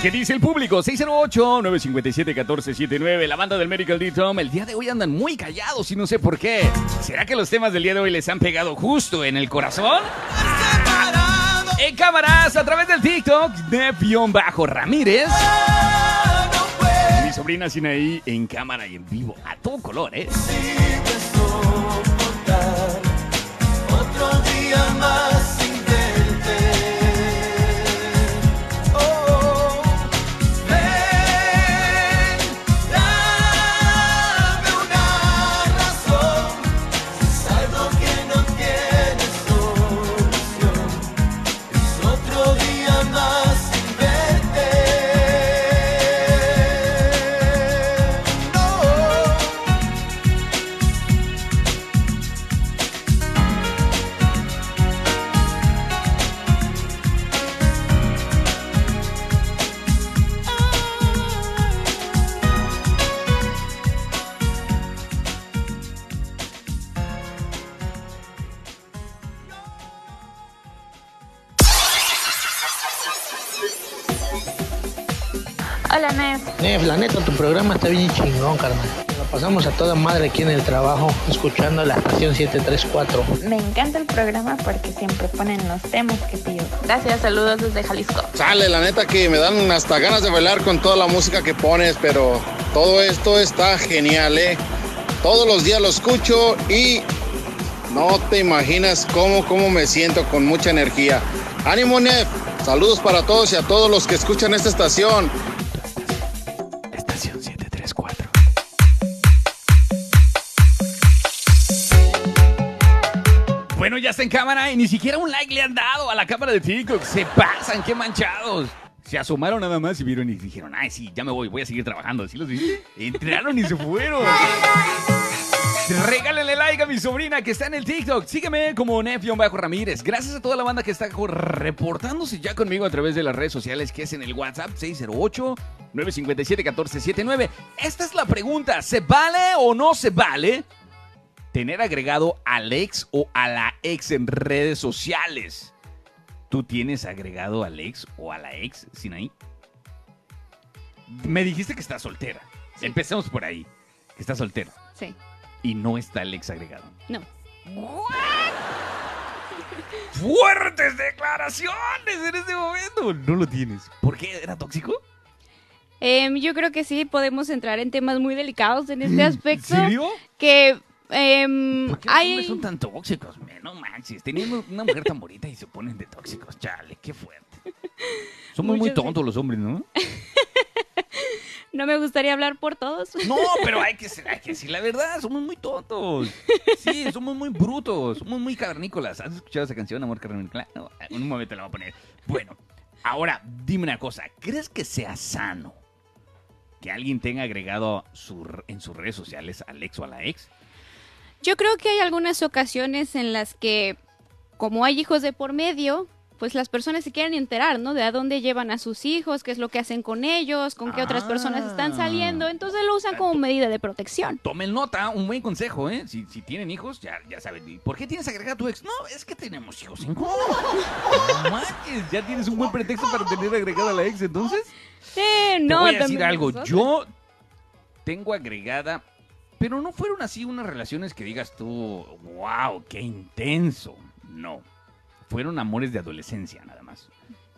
¿Qué dice el público? 608-957-1479, la banda del Medical D-Tom. El día de hoy andan muy callados y no sé por qué. ¿Será que los temas del día de hoy les han pegado justo en el corazón? En cámaras, a través del TikTok, bajo ramírez Sobrina Sinaí en cámara y en vivo, a todo color, ¿eh? Nef. La neta, tu programa está bien chingón, carnal. Lo pasamos a toda madre aquí en el trabajo, escuchando la estación 734. Me encanta el programa porque siempre ponen los temas que pido. Gracias, saludos desde Jalisco. Sale, la neta que me dan hasta ganas de bailar con toda la música que pones, pero todo esto está genial, ¿eh? Todos los días lo escucho y no te imaginas cómo, cómo me siento con mucha energía. ¡Ánimo, Nef! Saludos para todos y a todos los que escuchan esta estación. Estación Ya está en cámara y ni siquiera un like le han dado a la cámara de TikTok. Se pasan, qué manchados. Se asomaron nada más y vieron y dijeron, ay, sí, ya me voy, voy a seguir trabajando. ¿Sí los viste? Entraron y se fueron. Regálenle like a mi sobrina que está en el TikTok. Sígueme como Bajo ramírez Gracias a toda la banda que está reportándose ya conmigo a través de las redes sociales, que es en el WhatsApp 608-957-1479. Esta es la pregunta. ¿Se vale o no se vale tener agregado al ex o a la ex en redes sociales? ¿Tú tienes agregado al ex o a la ex, Sinaí? Me dijiste que estás soltera. Empecemos por ahí. Que estás soltera. Sí. Y no está el ex agregado. No. ¡Fuertes declaraciones en este momento! No lo tienes. ¿Por qué? ¿Era tóxico? Em, yo creo que sí podemos entrar en temas muy delicados en este aspecto. ¿En serio? Que em, ¿Por qué los hay... hombres son tan tóxicos? men? No manches. Teniendo una mujer tan bonita y se ponen de tóxicos. Chale, qué fuerte. Somos muy tontos los hombres, ¿no? No me gustaría hablar por todos. No, pero hay que, ser- hay que decir la verdad, somos muy tontos. Sí, somos muy brutos, somos muy cavernícolas. ¿Has escuchado esa canción, Amor Cavernícola? No, en un momento la voy a poner. Bueno, ahora, dime una cosa, ¿crees que sea sano que alguien tenga agregado su, en sus redes sociales al ex o a la ex? Yo creo que hay algunas ocasiones en las que, como hay hijos de por medio, pues las personas se quieren enterar, ¿no? De a dónde llevan a sus hijos, qué es lo que hacen con ellos, con qué otras personas están saliendo. Entonces lo usan como medida de protección. Tomen nota, un buen consejo, ¿eh? Si, si tienen hijos, ya, ya saben. ¿Y ¿Por qué tienes agregada a tu ex? No, es que tenemos hijos en común. No manches, ya tienes un buen pretexto para tener agregada a la ex, entonces. Sí, Te no, voy a decir algo. nosotros. Yo tengo agregada, pero no fueron así unas relaciones que digas tú, wow, qué intenso. No. Fueron amores de adolescencia, nada más.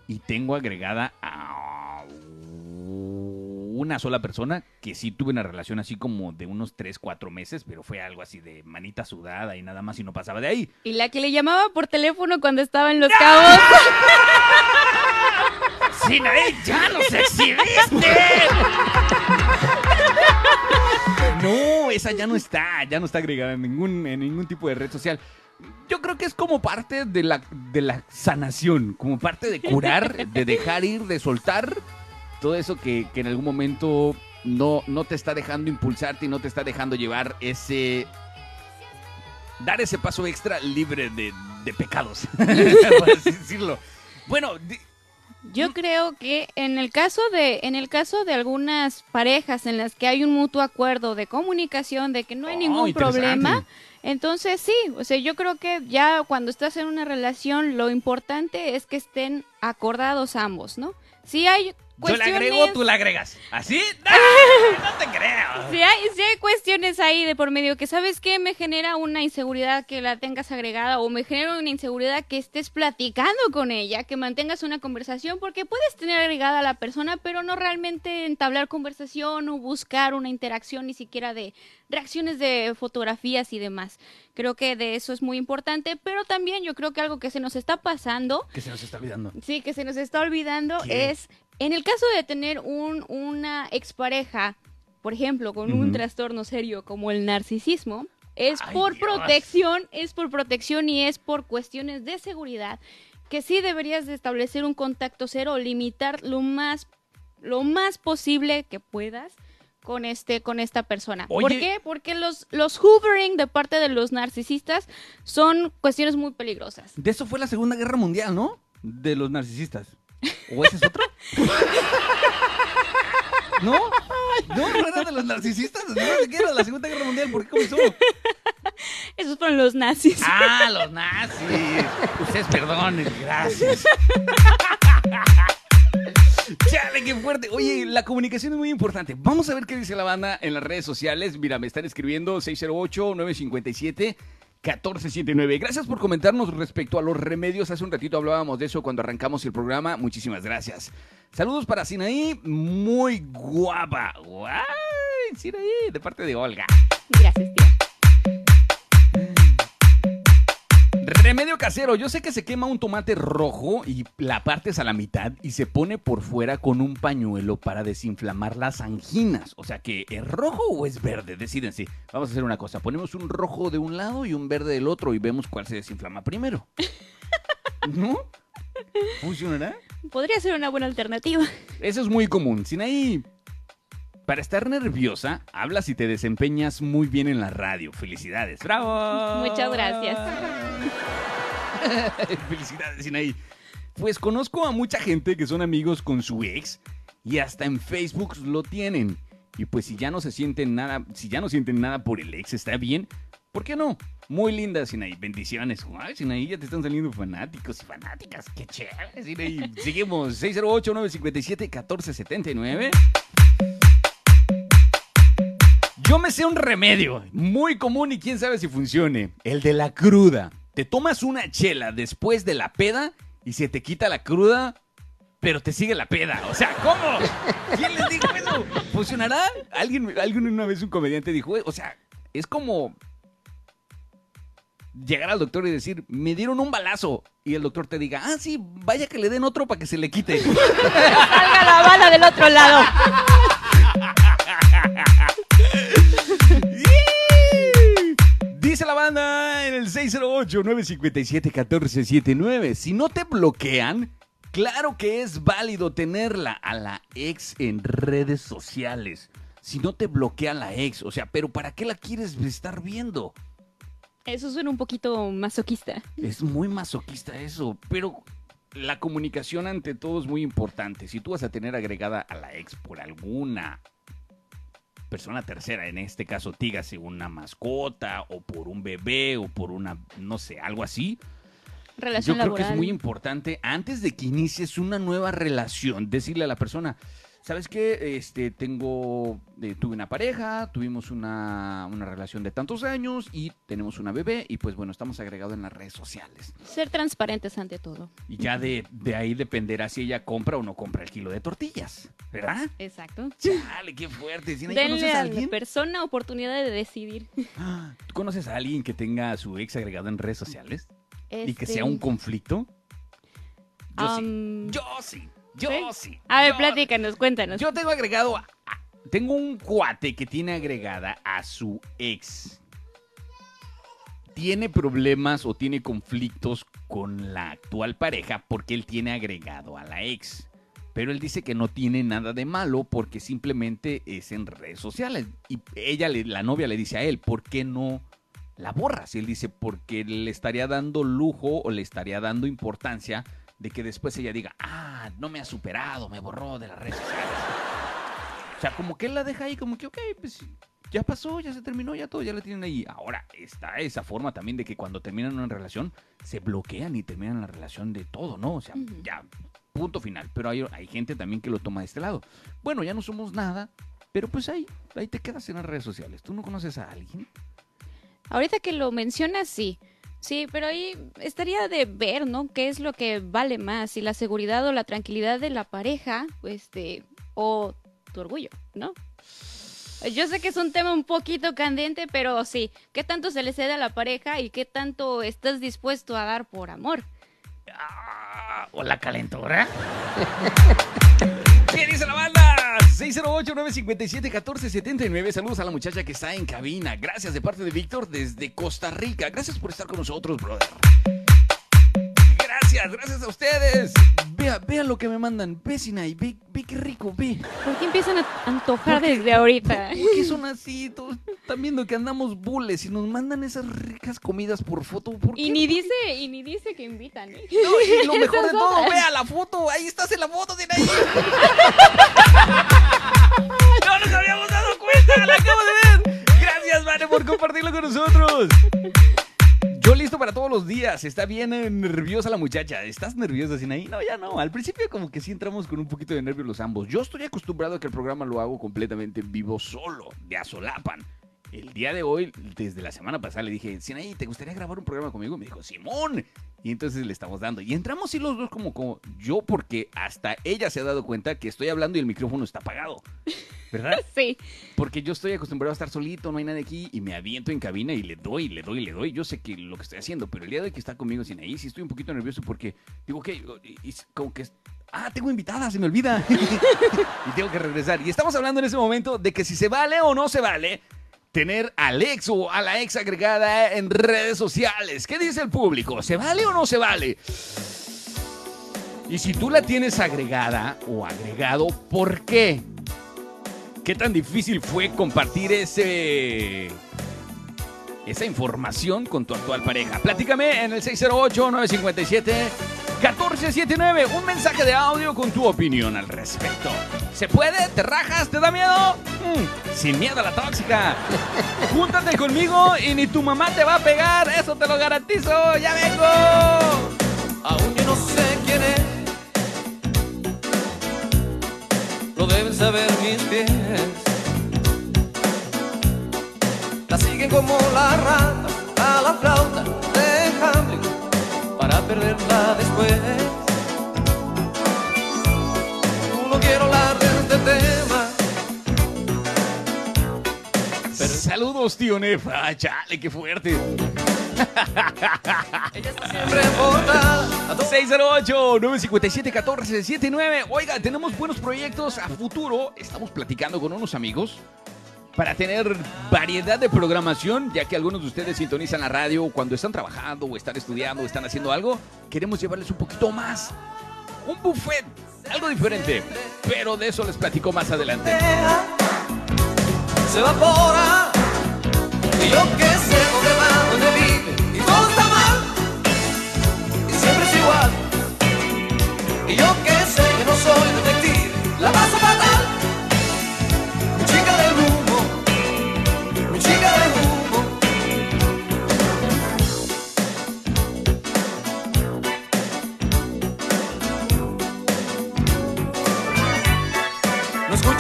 Y tengo agregada a una sola persona que sí tuve una relación así como de unos 3, 4 meses, pero fue algo así de manita sudada y nada más y no pasaba de ahí. Y la que le llamaba por teléfono cuando estaba en Los Cabos. ¡Sinaí, ya nos exhibiste! Esa ya no está, ya no está agregada en ningún, en ningún tipo de red social. Yo creo que es como parte de la, de la sanación, como parte de curar, de dejar ir, de soltar todo eso que, que en algún momento no, no te está dejando impulsarte y no te está dejando llevar ese... Dar ese paso extra libre de, de pecados, por así decirlo. Bueno, Yo creo que en el caso de en el caso de algunas parejas en las que hay un mutuo acuerdo de comunicación de que no hay Oh, ningún problema, entonces sí, o sea, yo creo que ya cuando estás en una relación lo importante es que estén acordados ambos, ¿no? Si hay Yo le cuestiones agrego, tú la agregas. ¿Así? ¡No, no te creo! Si hay, si hay cuestiones ahí de por medio que, ¿sabes qué? Me genera una inseguridad que la tengas agregada o me genera una inseguridad que estés platicando con ella, que mantengas una conversación, porque puedes tener agregada a la persona, pero no realmente entablar conversación o buscar una interacción ni siquiera de reacciones de fotografías y demás. Creo que de eso es muy importante, pero también yo creo que algo que se nos está pasando Que se nos está olvidando. Sí, que se nos está olvidando ¿Qué? es, en el caso de tener un, una expareja, por ejemplo, con un trastorno serio como el narcisismo, es Ay, por Dios. protección, es por protección y es por cuestiones de seguridad, que sí deberías de establecer un contacto cero limitar lo más, lo más posible que puedas con este con esta persona. ¿Por qué? Porque los los hoovering de parte de los narcisistas son cuestiones muy peligrosas. De eso fue la Segunda Guerra Mundial, ¿no? De los narcisistas. ¿O ese es otro? ¿No? ¿No? ¿No era de los narcisistas? ¿No de qué era la Segunda Guerra Mundial? ¿Por qué comenzó? Esos fueron los nazis. ¡Ah, los nazis! Ustedes perdonen, gracias. Chale, qué fuerte. Oye, la comunicación es muy importante. Vamos a ver qué dice la banda en las redes sociales. Mira, me están escribiendo 608-957-1479. Gracias por comentarnos respecto a los remedios. Hace un ratito hablábamos de eso cuando arrancamos el programa. Muchísimas gracias. Saludos para Sinaí, muy guapa. ¡Guay! Sinaí, de parte de Olga. Gracias, tía. Remedio casero, yo sé que se quema un tomate rojo y la partes a la mitad y se pone por fuera con un pañuelo para desinflamar las anginas. O sea que, ¿es rojo o es verde? Decídense. Vamos a hacer una cosa, ponemos un rojo de un lado y un verde del otro y vemos cuál se desinflama primero. ¿No? ¿Funcionará? Podría ser una buena alternativa. Eso es muy común. Sinaí, para estar nerviosa, hablas y te desempeñas muy bien en la radio. Felicidades. ¡Bravo! Muchas gracias. Felicidades, Sinaí. Pues conozco a mucha gente que son amigos con su ex y hasta en Facebook lo tienen. Y pues si ya no se sienten nada, si ya no sienten nada por el ex, está bien. ¿Por qué no? Muy linda, Sinaí. Bendiciones. Ay, Sinaí, ya te están saliendo fanáticos y fanáticas. Qué chévere, Sinaí. Seguimos. 608-957-1479. Yo me sé un remedio muy común y quién sabe si funcione. El de la cruda. Te tomas una chela después de la peda y se te quita la cruda, pero te sigue la peda. O sea, ¿cómo? ¿Quién les dijo eso? ¿Funcionará? Alguien, alguien una vez un comediante dijo, o sea, es como llegar al doctor y decir, me dieron un balazo. Y el doctor te diga, ah, sí, vaya que le den otro para que se le quite. Salga la bala del otro lado. La banda en el 608-957-1479. Si no te bloquean, Claro que es válido tenerla a la ex en redes sociales. Si no te bloquea la ex, o sea, pero ¿para qué la quieres estar viendo? Eso suena un poquito masoquista. Es muy masoquista eso, pero la comunicación ante todo es muy importante. Si tú vas a tener agregada a la ex por alguna persona tercera, en este caso, dígase una mascota o por un bebé o por una, no sé, algo así. Relación Yo creo que es muy importante, antes de que inicies una nueva relación, decirle a la persona, ¿sabes qué? Este, tengo, eh, tuve una pareja, tuvimos una, una relación de tantos años y tenemos una bebé y pues bueno, estamos agregados en las redes sociales. Ser transparentes ante todo. Y ya de, de ahí dependerá si ella compra o no compra el kilo de tortillas, ¿verdad? Exacto. Chale, qué fuerte. ¿Sí, ¿Conoces Denle a a la persona oportunidad de decidir. ¿Tú conoces a alguien que tenga a su ex agregado en redes sociales? Y que Este, sea un conflicto. Yo sí. Yo sí. Yo sí. A ver, Yo- platícanos, cuéntanos. Yo tengo agregado. a- a- tengo un cuate que tiene agregada a su ex. Tiene problemas o tiene conflictos con la actual pareja porque él tiene agregado a la ex. Pero él dice que no tiene nada de malo porque simplemente es en redes sociales. Y ella, le- la novia, le dice a él, ¿por qué no la borras? Y él dice, porque le estaría dando lujo o le estaría dando importancia de que después ella diga, ah, no me ha superado, me borró de las redes sociales. O sea, como que él la deja ahí, como que, ok, pues ya pasó, ya se terminó, ya todo, ya la tienen ahí. Ahora, está esa forma también de que cuando terminan una relación, se bloquean y terminan la relación de todo, ¿no? O sea, ya, punto final. Pero hay, hay gente también que lo toma de este lado. Bueno, ya no somos nada, pero pues ahí, ahí te quedas en las redes sociales. ¿Tú no conoces a alguien? Ahorita que lo mencionas, sí. Sí, pero ahí estaría de ver, ¿no? ¿Qué es lo que vale más? Si la seguridad o la tranquilidad de la pareja, este, o tu orgullo, ¿no? Yo sé que es un tema un poquito candente, pero sí, ¿qué tanto se le cede a la pareja y qué tanto estás dispuesto a dar por amor? ¿O la calentura? ¿Qué dice la banda? 608-957-1479. Saludos a la muchacha que está en cabina. Gracias de parte de Víctor desde Costa Rica. Gracias por estar con nosotros, brother. Gracias, gracias a ustedes. Vea, vea lo que me mandan. Ve, Sinai, ve, ve qué rico, ve. ¿Por qué empiezan a antojar desde ahorita? ¿Por qué son así? Todos están viendo que andamos bules y nos mandan esas ricas comidas por foto. ¿Por Y qué? ni dice, y ni dice que invitan, ¿eh? No, y lo mejor de todo, otras. vea la foto. Ahí estás en la foto, Sinai. No nos habíamos dado cuenta, la acabo de ver. Gracias, Vane, por compartirlo con nosotros. Listo para todos los días. Está bien eh, nerviosa la muchacha. ¿Estás nerviosa, Sinaí? No, ya no. Al principio como que sí entramos con un poquito de nervios los ambos. Yo estoy acostumbrado a que el programa lo hago completamente en vivo solo, de asolapan. El día de hoy, desde la semana pasada, le dije, Sinaí, ¿te gustaría grabar un programa conmigo? Me dijo, Simón. Y entonces le estamos dando. Y entramos y los dos como, como yo, porque hasta ella se ha dado cuenta que estoy hablando y el micrófono está apagado. ¿Verdad? Sí. Porque yo estoy acostumbrado a estar solito, no hay nadie aquí, y me aviento en cabina y le doy, le doy, le doy. Yo sé que lo que estoy haciendo, pero el día de hoy que está conmigo sin ahí, sí estoy un poquito nervioso porque digo, ok, y- y como que... Ah, tengo invitada, se me olvida. y tengo que regresar. Y estamos hablando en ese momento de que si se vale o no se vale tener al ex o a la ex agregada en redes sociales. ¿Qué dice el público? ¿Se vale o no se vale? Y si tú la tienes agregada o agregado, ¿por qué? ¿Qué tan difícil fue compartir ese esa información con tu actual pareja? Platícame en el 608-957-1479. Un mensaje de audio con tu opinión al respecto. ¿Se puede? ¿Te rajas? ¿Te da miedo? Mm, sin miedo a la tóxica. Júntate conmigo y ni tu mamá te va a pegar. Eso te lo garantizo. ¡Ya vengo! Aún yo no sé quién es, lo deben saber mis pies. Como la rata a la flauta de Hamlet para perderla después. No quiero hablar de este tema. Saludos, tío Nef. Ah, chale, qué fuerte. Siempre portada 608-957-1479. Oiga, tenemos buenos proyectos a futuro. Estamos platicando con unos amigos para tener variedad de programación, ya que algunos de ustedes sintonizan la radio cuando están trabajando o están estudiando o están haciendo algo. Queremos llevarles un poquito más. un buffet, algo diferente. Pero de eso les platico más adelante. se evapora y yo que sé dónde va, dónde vive y todo está mal y siempre es igual y yo que sé que no soy detective la paso fatal mi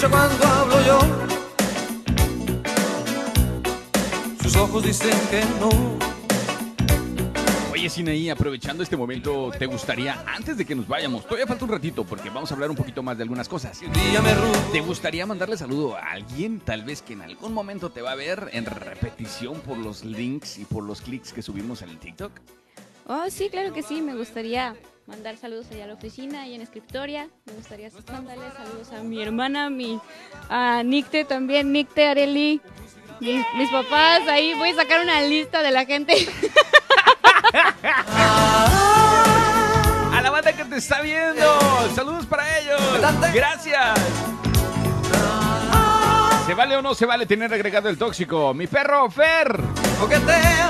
cuando hablo yo. Sus ojos dicen que no Oye, Sinaí, aprovechando este momento, ¿te gustaría, antes de que nos vayamos, todavía falta un ratito porque vamos a hablar un poquito más de algunas cosas. ¿Te gustaría mandarle saludo a alguien, tal vez que en algún momento te va a ver en repetición por los links y por los clics que subimos en el TikTok? Oh, sí, claro que sí. Me gustaría mandar saludos allá a la oficina y en Escriptoria. Me gustaría mandarle saludos a mi hermana, mi, a Nicte también, Nicte, Areli, mis, mis papás. Ahí voy a sacar una lista de la gente. A la banda que te está viendo, saludos para ellos. Gracias. ¿Se vale o no se vale tener agregado el tóxico? Mi perro Fer.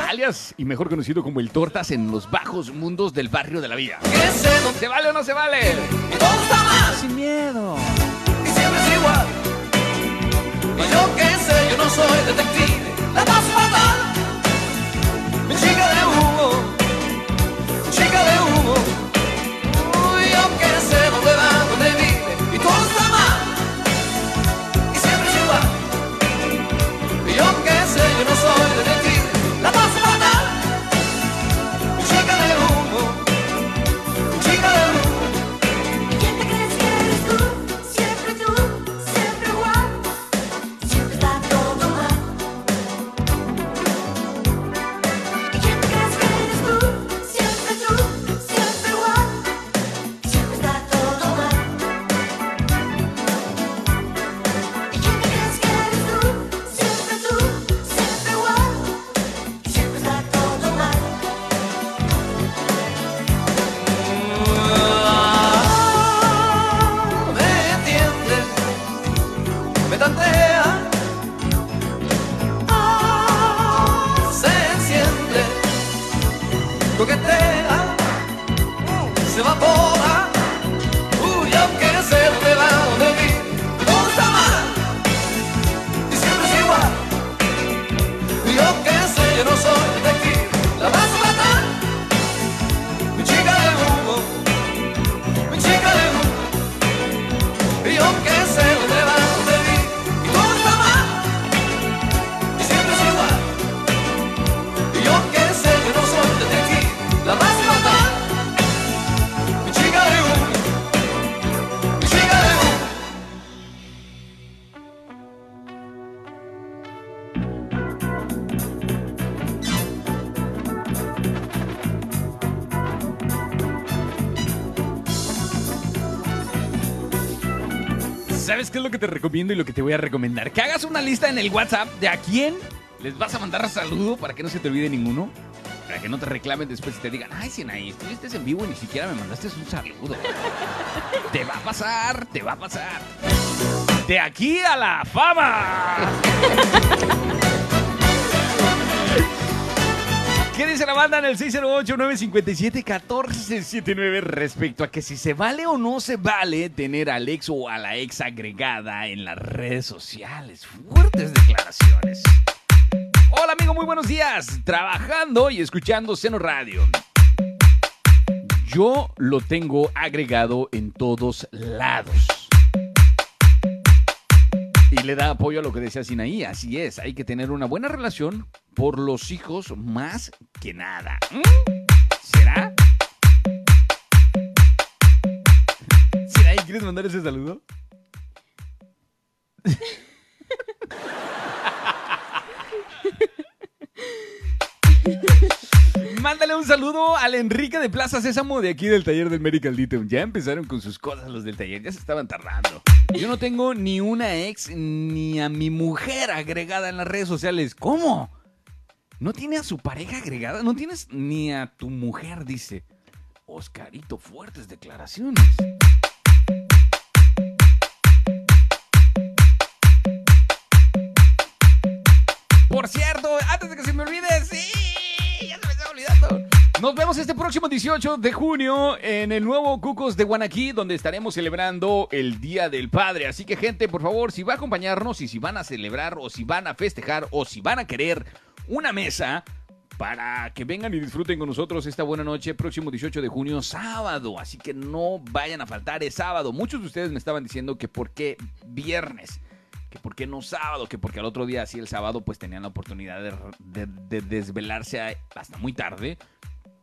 Alias y mejor conocido como el Tortas en los bajos mundos del barrio de la vida. ¿Se vale o no se vale? Sin miedo. y siempre es igual y yo que sé yo no soy detective la paso fatal mi chica de yo no soy detective recomiendo y lo que te voy a recomendar? Que hagas una lista en el WhatsApp de a quién les vas a mandar saludo para que no se te olvide ninguno. Para que no te reclamen después y te digan, ay, Sinaí, estuviste en vivo y ni siquiera me mandaste un saludo. te va a pasar, te va a pasar. De aquí a la fama. ¿Qué dice la banda en el 608-957-1479 respecto a que si se vale o no se vale tener al ex o a la ex agregada en las redes sociales? Fuertes declaraciones. Hola amigo, muy buenos días. Trabajando y escuchando Seno Radio. Yo lo tengo agregado en todos lados. Le da apoyo a lo que decía Sinaí. Así es, hay que tener una buena relación por los hijos más que nada. ¿Mm? ¿Será? Sinaí, ¿quieres mandar ese saludo? Mándale un saludo al Enrique de Plaza Sésamo de aquí del taller del Medical Detail. Ya empezaron con sus cosas los del taller, ya se estaban tardando. Yo no tengo ni una ex ni a mi mujer agregada en las redes sociales. ¿Cómo? ¿No tiene a su pareja agregada? ¿No tienes ni a tu mujer, dice? Oscarito, fuertes declaraciones. Por cierto, antes de que se me olvide, Nos vemos este próximo 18 de junio en el nuevo Cucos de Guanaquí, donde estaremos celebrando el Día del Padre. Así que, gente, por favor, si va a acompañarnos y si van a celebrar o si van a festejar o si van a querer una mesa para que vengan y disfruten con nosotros esta buena noche, próximo 18 de junio, sábado. Así que no vayan a faltar, es sábado. Muchos de ustedes me estaban diciendo que por qué viernes que por qué no sábado, que porque al otro día, así el sábado, pues tenían la oportunidad de, de- de desvelarse hasta muy tarde,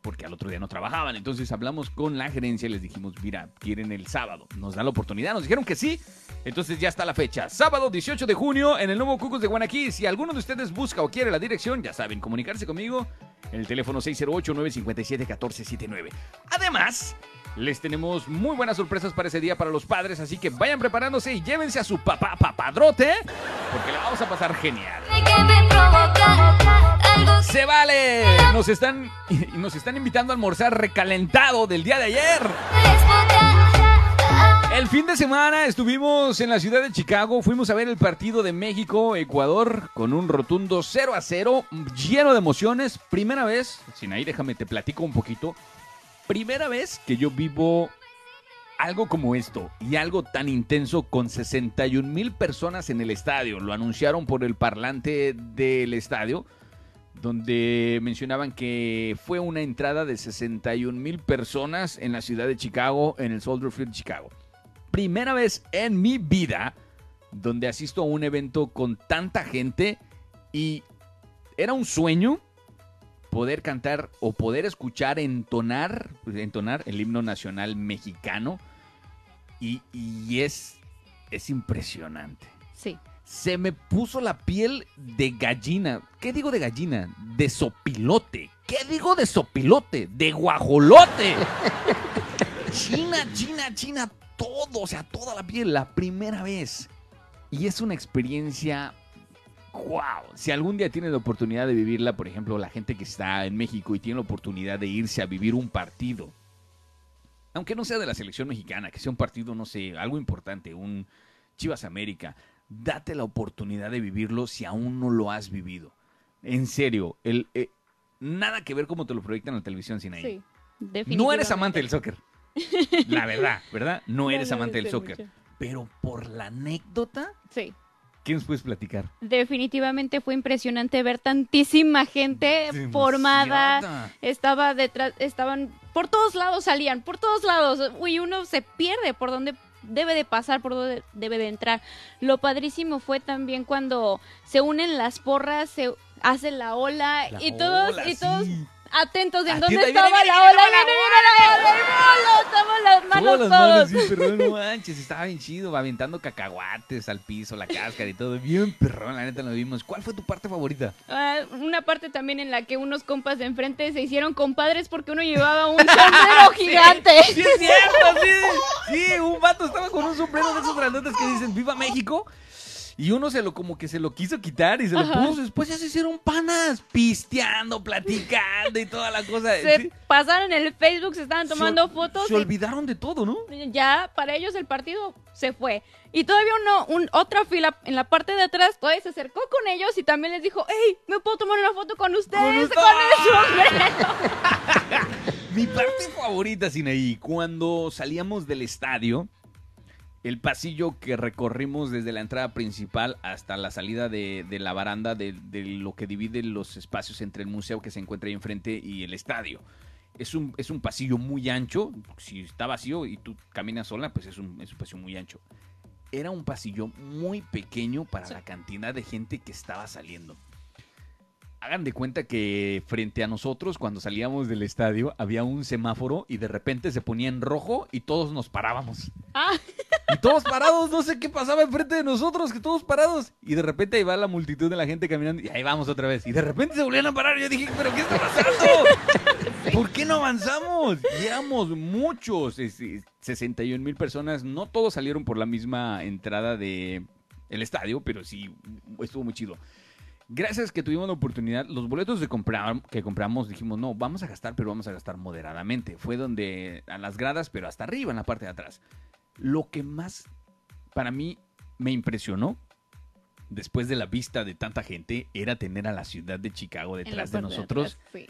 porque al otro día no trabajaban. Entonces hablamos con la gerencia y les dijimos, mira, quieren el sábado, nos da la oportunidad, nos dijeron que sí. Entonces ya está la fecha, sábado 18 de junio en el nuevo Cucos de Guanaquí. Si alguno de ustedes busca o quiere la dirección, ya saben, comunicarse conmigo en el teléfono 608-957-1479. Además, les tenemos muy buenas sorpresas para ese día para los padres, así que vayan preparándose y llévense a su papá papadrote, porque la vamos a pasar genial. ¡Se vale! Nos están, nos están invitando a almorzar recalentado del día de ayer. El fin de semana estuvimos en la ciudad de Chicago, fuimos a ver el partido de México-Ecuador con un rotundo 0 a 0, lleno de emociones. Primera vez, sin ahí déjame te platico un poquito. Primera vez que yo vivo algo como esto y algo tan intenso con 61 mil personas en el estadio. Lo anunciaron por el parlante del estadio, donde mencionaban que fue una entrada de 61 mil personas en la ciudad de Chicago, en el Soldier Field, Chicago. Primera vez en mi vida donde asisto a un evento con tanta gente y era un sueño poder cantar o poder escuchar entonar, entonar el himno nacional mexicano y, y es, es impresionante. Sí. Se me puso la piel de gallina. ¿Qué digo de gallina? De sopilote. ¿Qué digo de sopilote? De guajolote. China, China, China, todo, o sea, toda la piel, la primera vez. Y es una experiencia wow. Si algún día tienen la oportunidad de vivirla, por ejemplo, la gente que está en México y tiene la oportunidad de irse a vivir un partido, aunque no sea de la selección mexicana, que sea un partido, no sé, algo importante, un Chivas América, date la oportunidad de vivirlo si aún no lo has vivido. En serio, el, eh, nada que ver cómo te lo proyectan en la televisión sin ahí. Sí. No eres amante del soccer. La verdad, ¿verdad? No No eres amante del soccer. mucho. Pero por la anécdota, Sí. ¿Qué nos puedes platicar? Definitivamente fue impresionante ver tantísima gente formada. Estaba detrás, estaban por todos lados salían, por todos lados. Uy, uno se pierde por dónde debe de pasar, por dónde debe de entrar. Lo padrísimo fue también cuando se unen las porras, se hace la ola La y todos ola, y todos sí. Atentos de en dónde estaba la ola, viene viene. Estaban las manos todos. sí, no manches, estaba bien chido, aventando cacahuates al piso, la cáscara y todo, bien perrón, la neta lo vimos. ¿Cuál fue tu parte favorita? Ah, una parte también en la que unos compas de enfrente se hicieron compadres porque uno llevaba un sombrero gigante. Sí, es cierto, sí. Sí, un vato estaba con un sombrero de esos grandotes que dicen ¡Viva México! Y uno se lo como que se lo quiso quitar y se lo puso. Después ya se hicieron panas, pisteando, platicando y toda la cosa. Se Sí, pasaron en el Facebook, se estaban tomando fotos. Se y olvidaron de todo, ¿no? ya para ellos el partido se fue. Y todavía uno, un, otra fila en la parte de atrás todavía se acercó con ellos y también les dijo, hey, ¿me puedo tomar una foto con ustedes? usted- Con, el sombrero. Mi parte favorita, Sinaí, cuando salíamos del estadio, el pasillo que recorrimos desde la entrada principal hasta la salida de, de la baranda de, de lo que divide los espacios entre el museo que se encuentra ahí enfrente y el estadio. Es un, es un pasillo muy ancho. Si está vacío y tú caminas sola, pues es un, es un pasillo muy ancho. Era un pasillo muy pequeño para la cantidad de gente que estaba saliendo. Hagan de cuenta que frente a nosotros, cuando salíamos del estadio, había un semáforo y de repente se ponía en rojo y todos nos parábamos. Ah, Y todos parados, no sé qué pasaba enfrente de nosotros, que todos parados. Y de repente ahí va la multitud de la gente caminando y ahí vamos otra vez. Y de repente se volvían a parar y yo dije, ¿pero qué está pasando? ¿Por qué no avanzamos? Éramos muchos, es- es- 61 mil personas. No todos salieron por la misma entrada de el estadio, pero sí estuvo muy chido. Gracias que tuvimos la oportunidad, los boletos de comprar, que compramos, dijimos, no, vamos a gastar, pero vamos a gastar moderadamente. Fue donde, a las gradas, pero hasta arriba, en la parte de atrás. Lo que más, para mí, me impresionó, después de la vista de tanta gente, era tener a la ciudad de Chicago detrás de nosotros atrás, sí.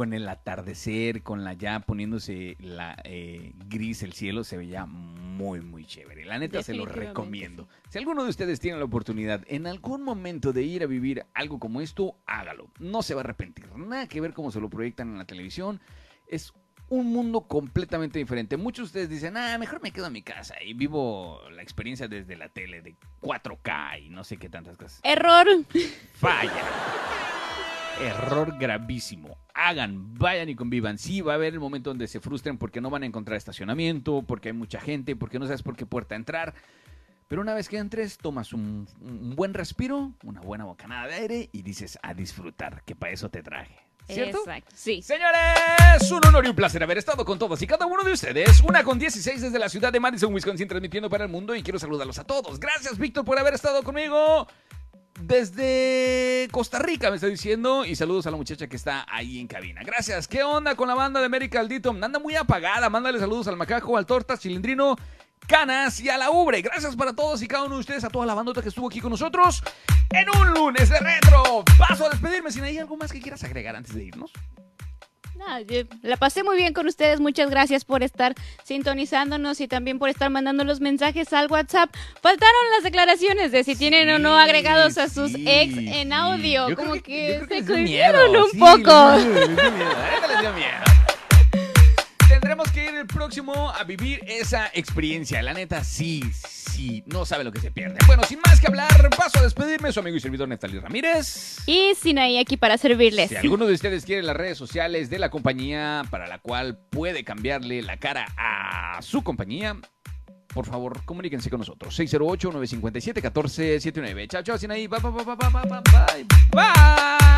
Con el atardecer, con la ya poniéndose la eh, gris el cielo, se veía muy, muy chévere. La neta se lo recomiendo. Si alguno de ustedes tiene la oportunidad en algún momento de ir a vivir algo como esto, hágalo. No se va a arrepentir. Nada que ver cómo se lo proyectan en la televisión. Es un mundo completamente diferente. Muchos de ustedes dicen, ah, mejor me quedo en mi casa y vivo la experiencia desde la tele de 4K y no sé qué tantas cosas. Error. Falla. Error gravísimo. Hagan, vayan y convivan. Sí, va a haber el momento donde se frustren porque no van a encontrar estacionamiento, porque hay mucha gente, porque no sabes por qué puerta entrar. Pero una vez que entres, tomas un, un buen respiro, una buena bocanada de aire y dices a disfrutar, que para eso te traje. ¿Cierto? Exacto, sí. Señores, un honor y un placer haber estado con todos y cada uno de ustedes. Una con 16 desde la ciudad de Madison, Wisconsin, transmitiendo para el mundo y quiero saludarlos a todos. Gracias, Víctor, por haber estado conmigo. Desde Costa Rica me está diciendo y saludos a la muchacha que está ahí en cabina. Gracias. ¿Qué onda con la banda de Medical Dito? Anda muy apagada. Mándale saludos al Macajo, al Tortas, Cilindrino, Canas y a la Ubre. Gracias para todos y cada uno de ustedes, a toda la bandota que estuvo aquí con nosotros en un lunes de retro. Paso a despedirme. Si no hay algo más que quieras agregar antes de irnos. Yo la pasé muy bien con ustedes. Muchas gracias por estar sintonizándonos y también por estar mandando los mensajes al WhatsApp. Faltaron las declaraciones de si tienen o no agregados a sus sí, ex en audio. Como que- se cohibieron un poco. les dio miedo, Tendremos que ir el próximo a vivir esa experiencia. La neta, sí, sí, no sabe lo que se pierde. Bueno, sin más que hablar, paso a despedirme. Su amigo y servidor Neftalí Ramírez. Y Sinaí aquí para servirles. Si alguno de ustedes quiere las redes sociales de la compañía para la cual puede cambiarle la cara a su compañía, por favor, comuníquense con nosotros. 608-957-1479. Chao, chao, Sinaí. Bye, bye, bye, bye, bye, bye. Bye.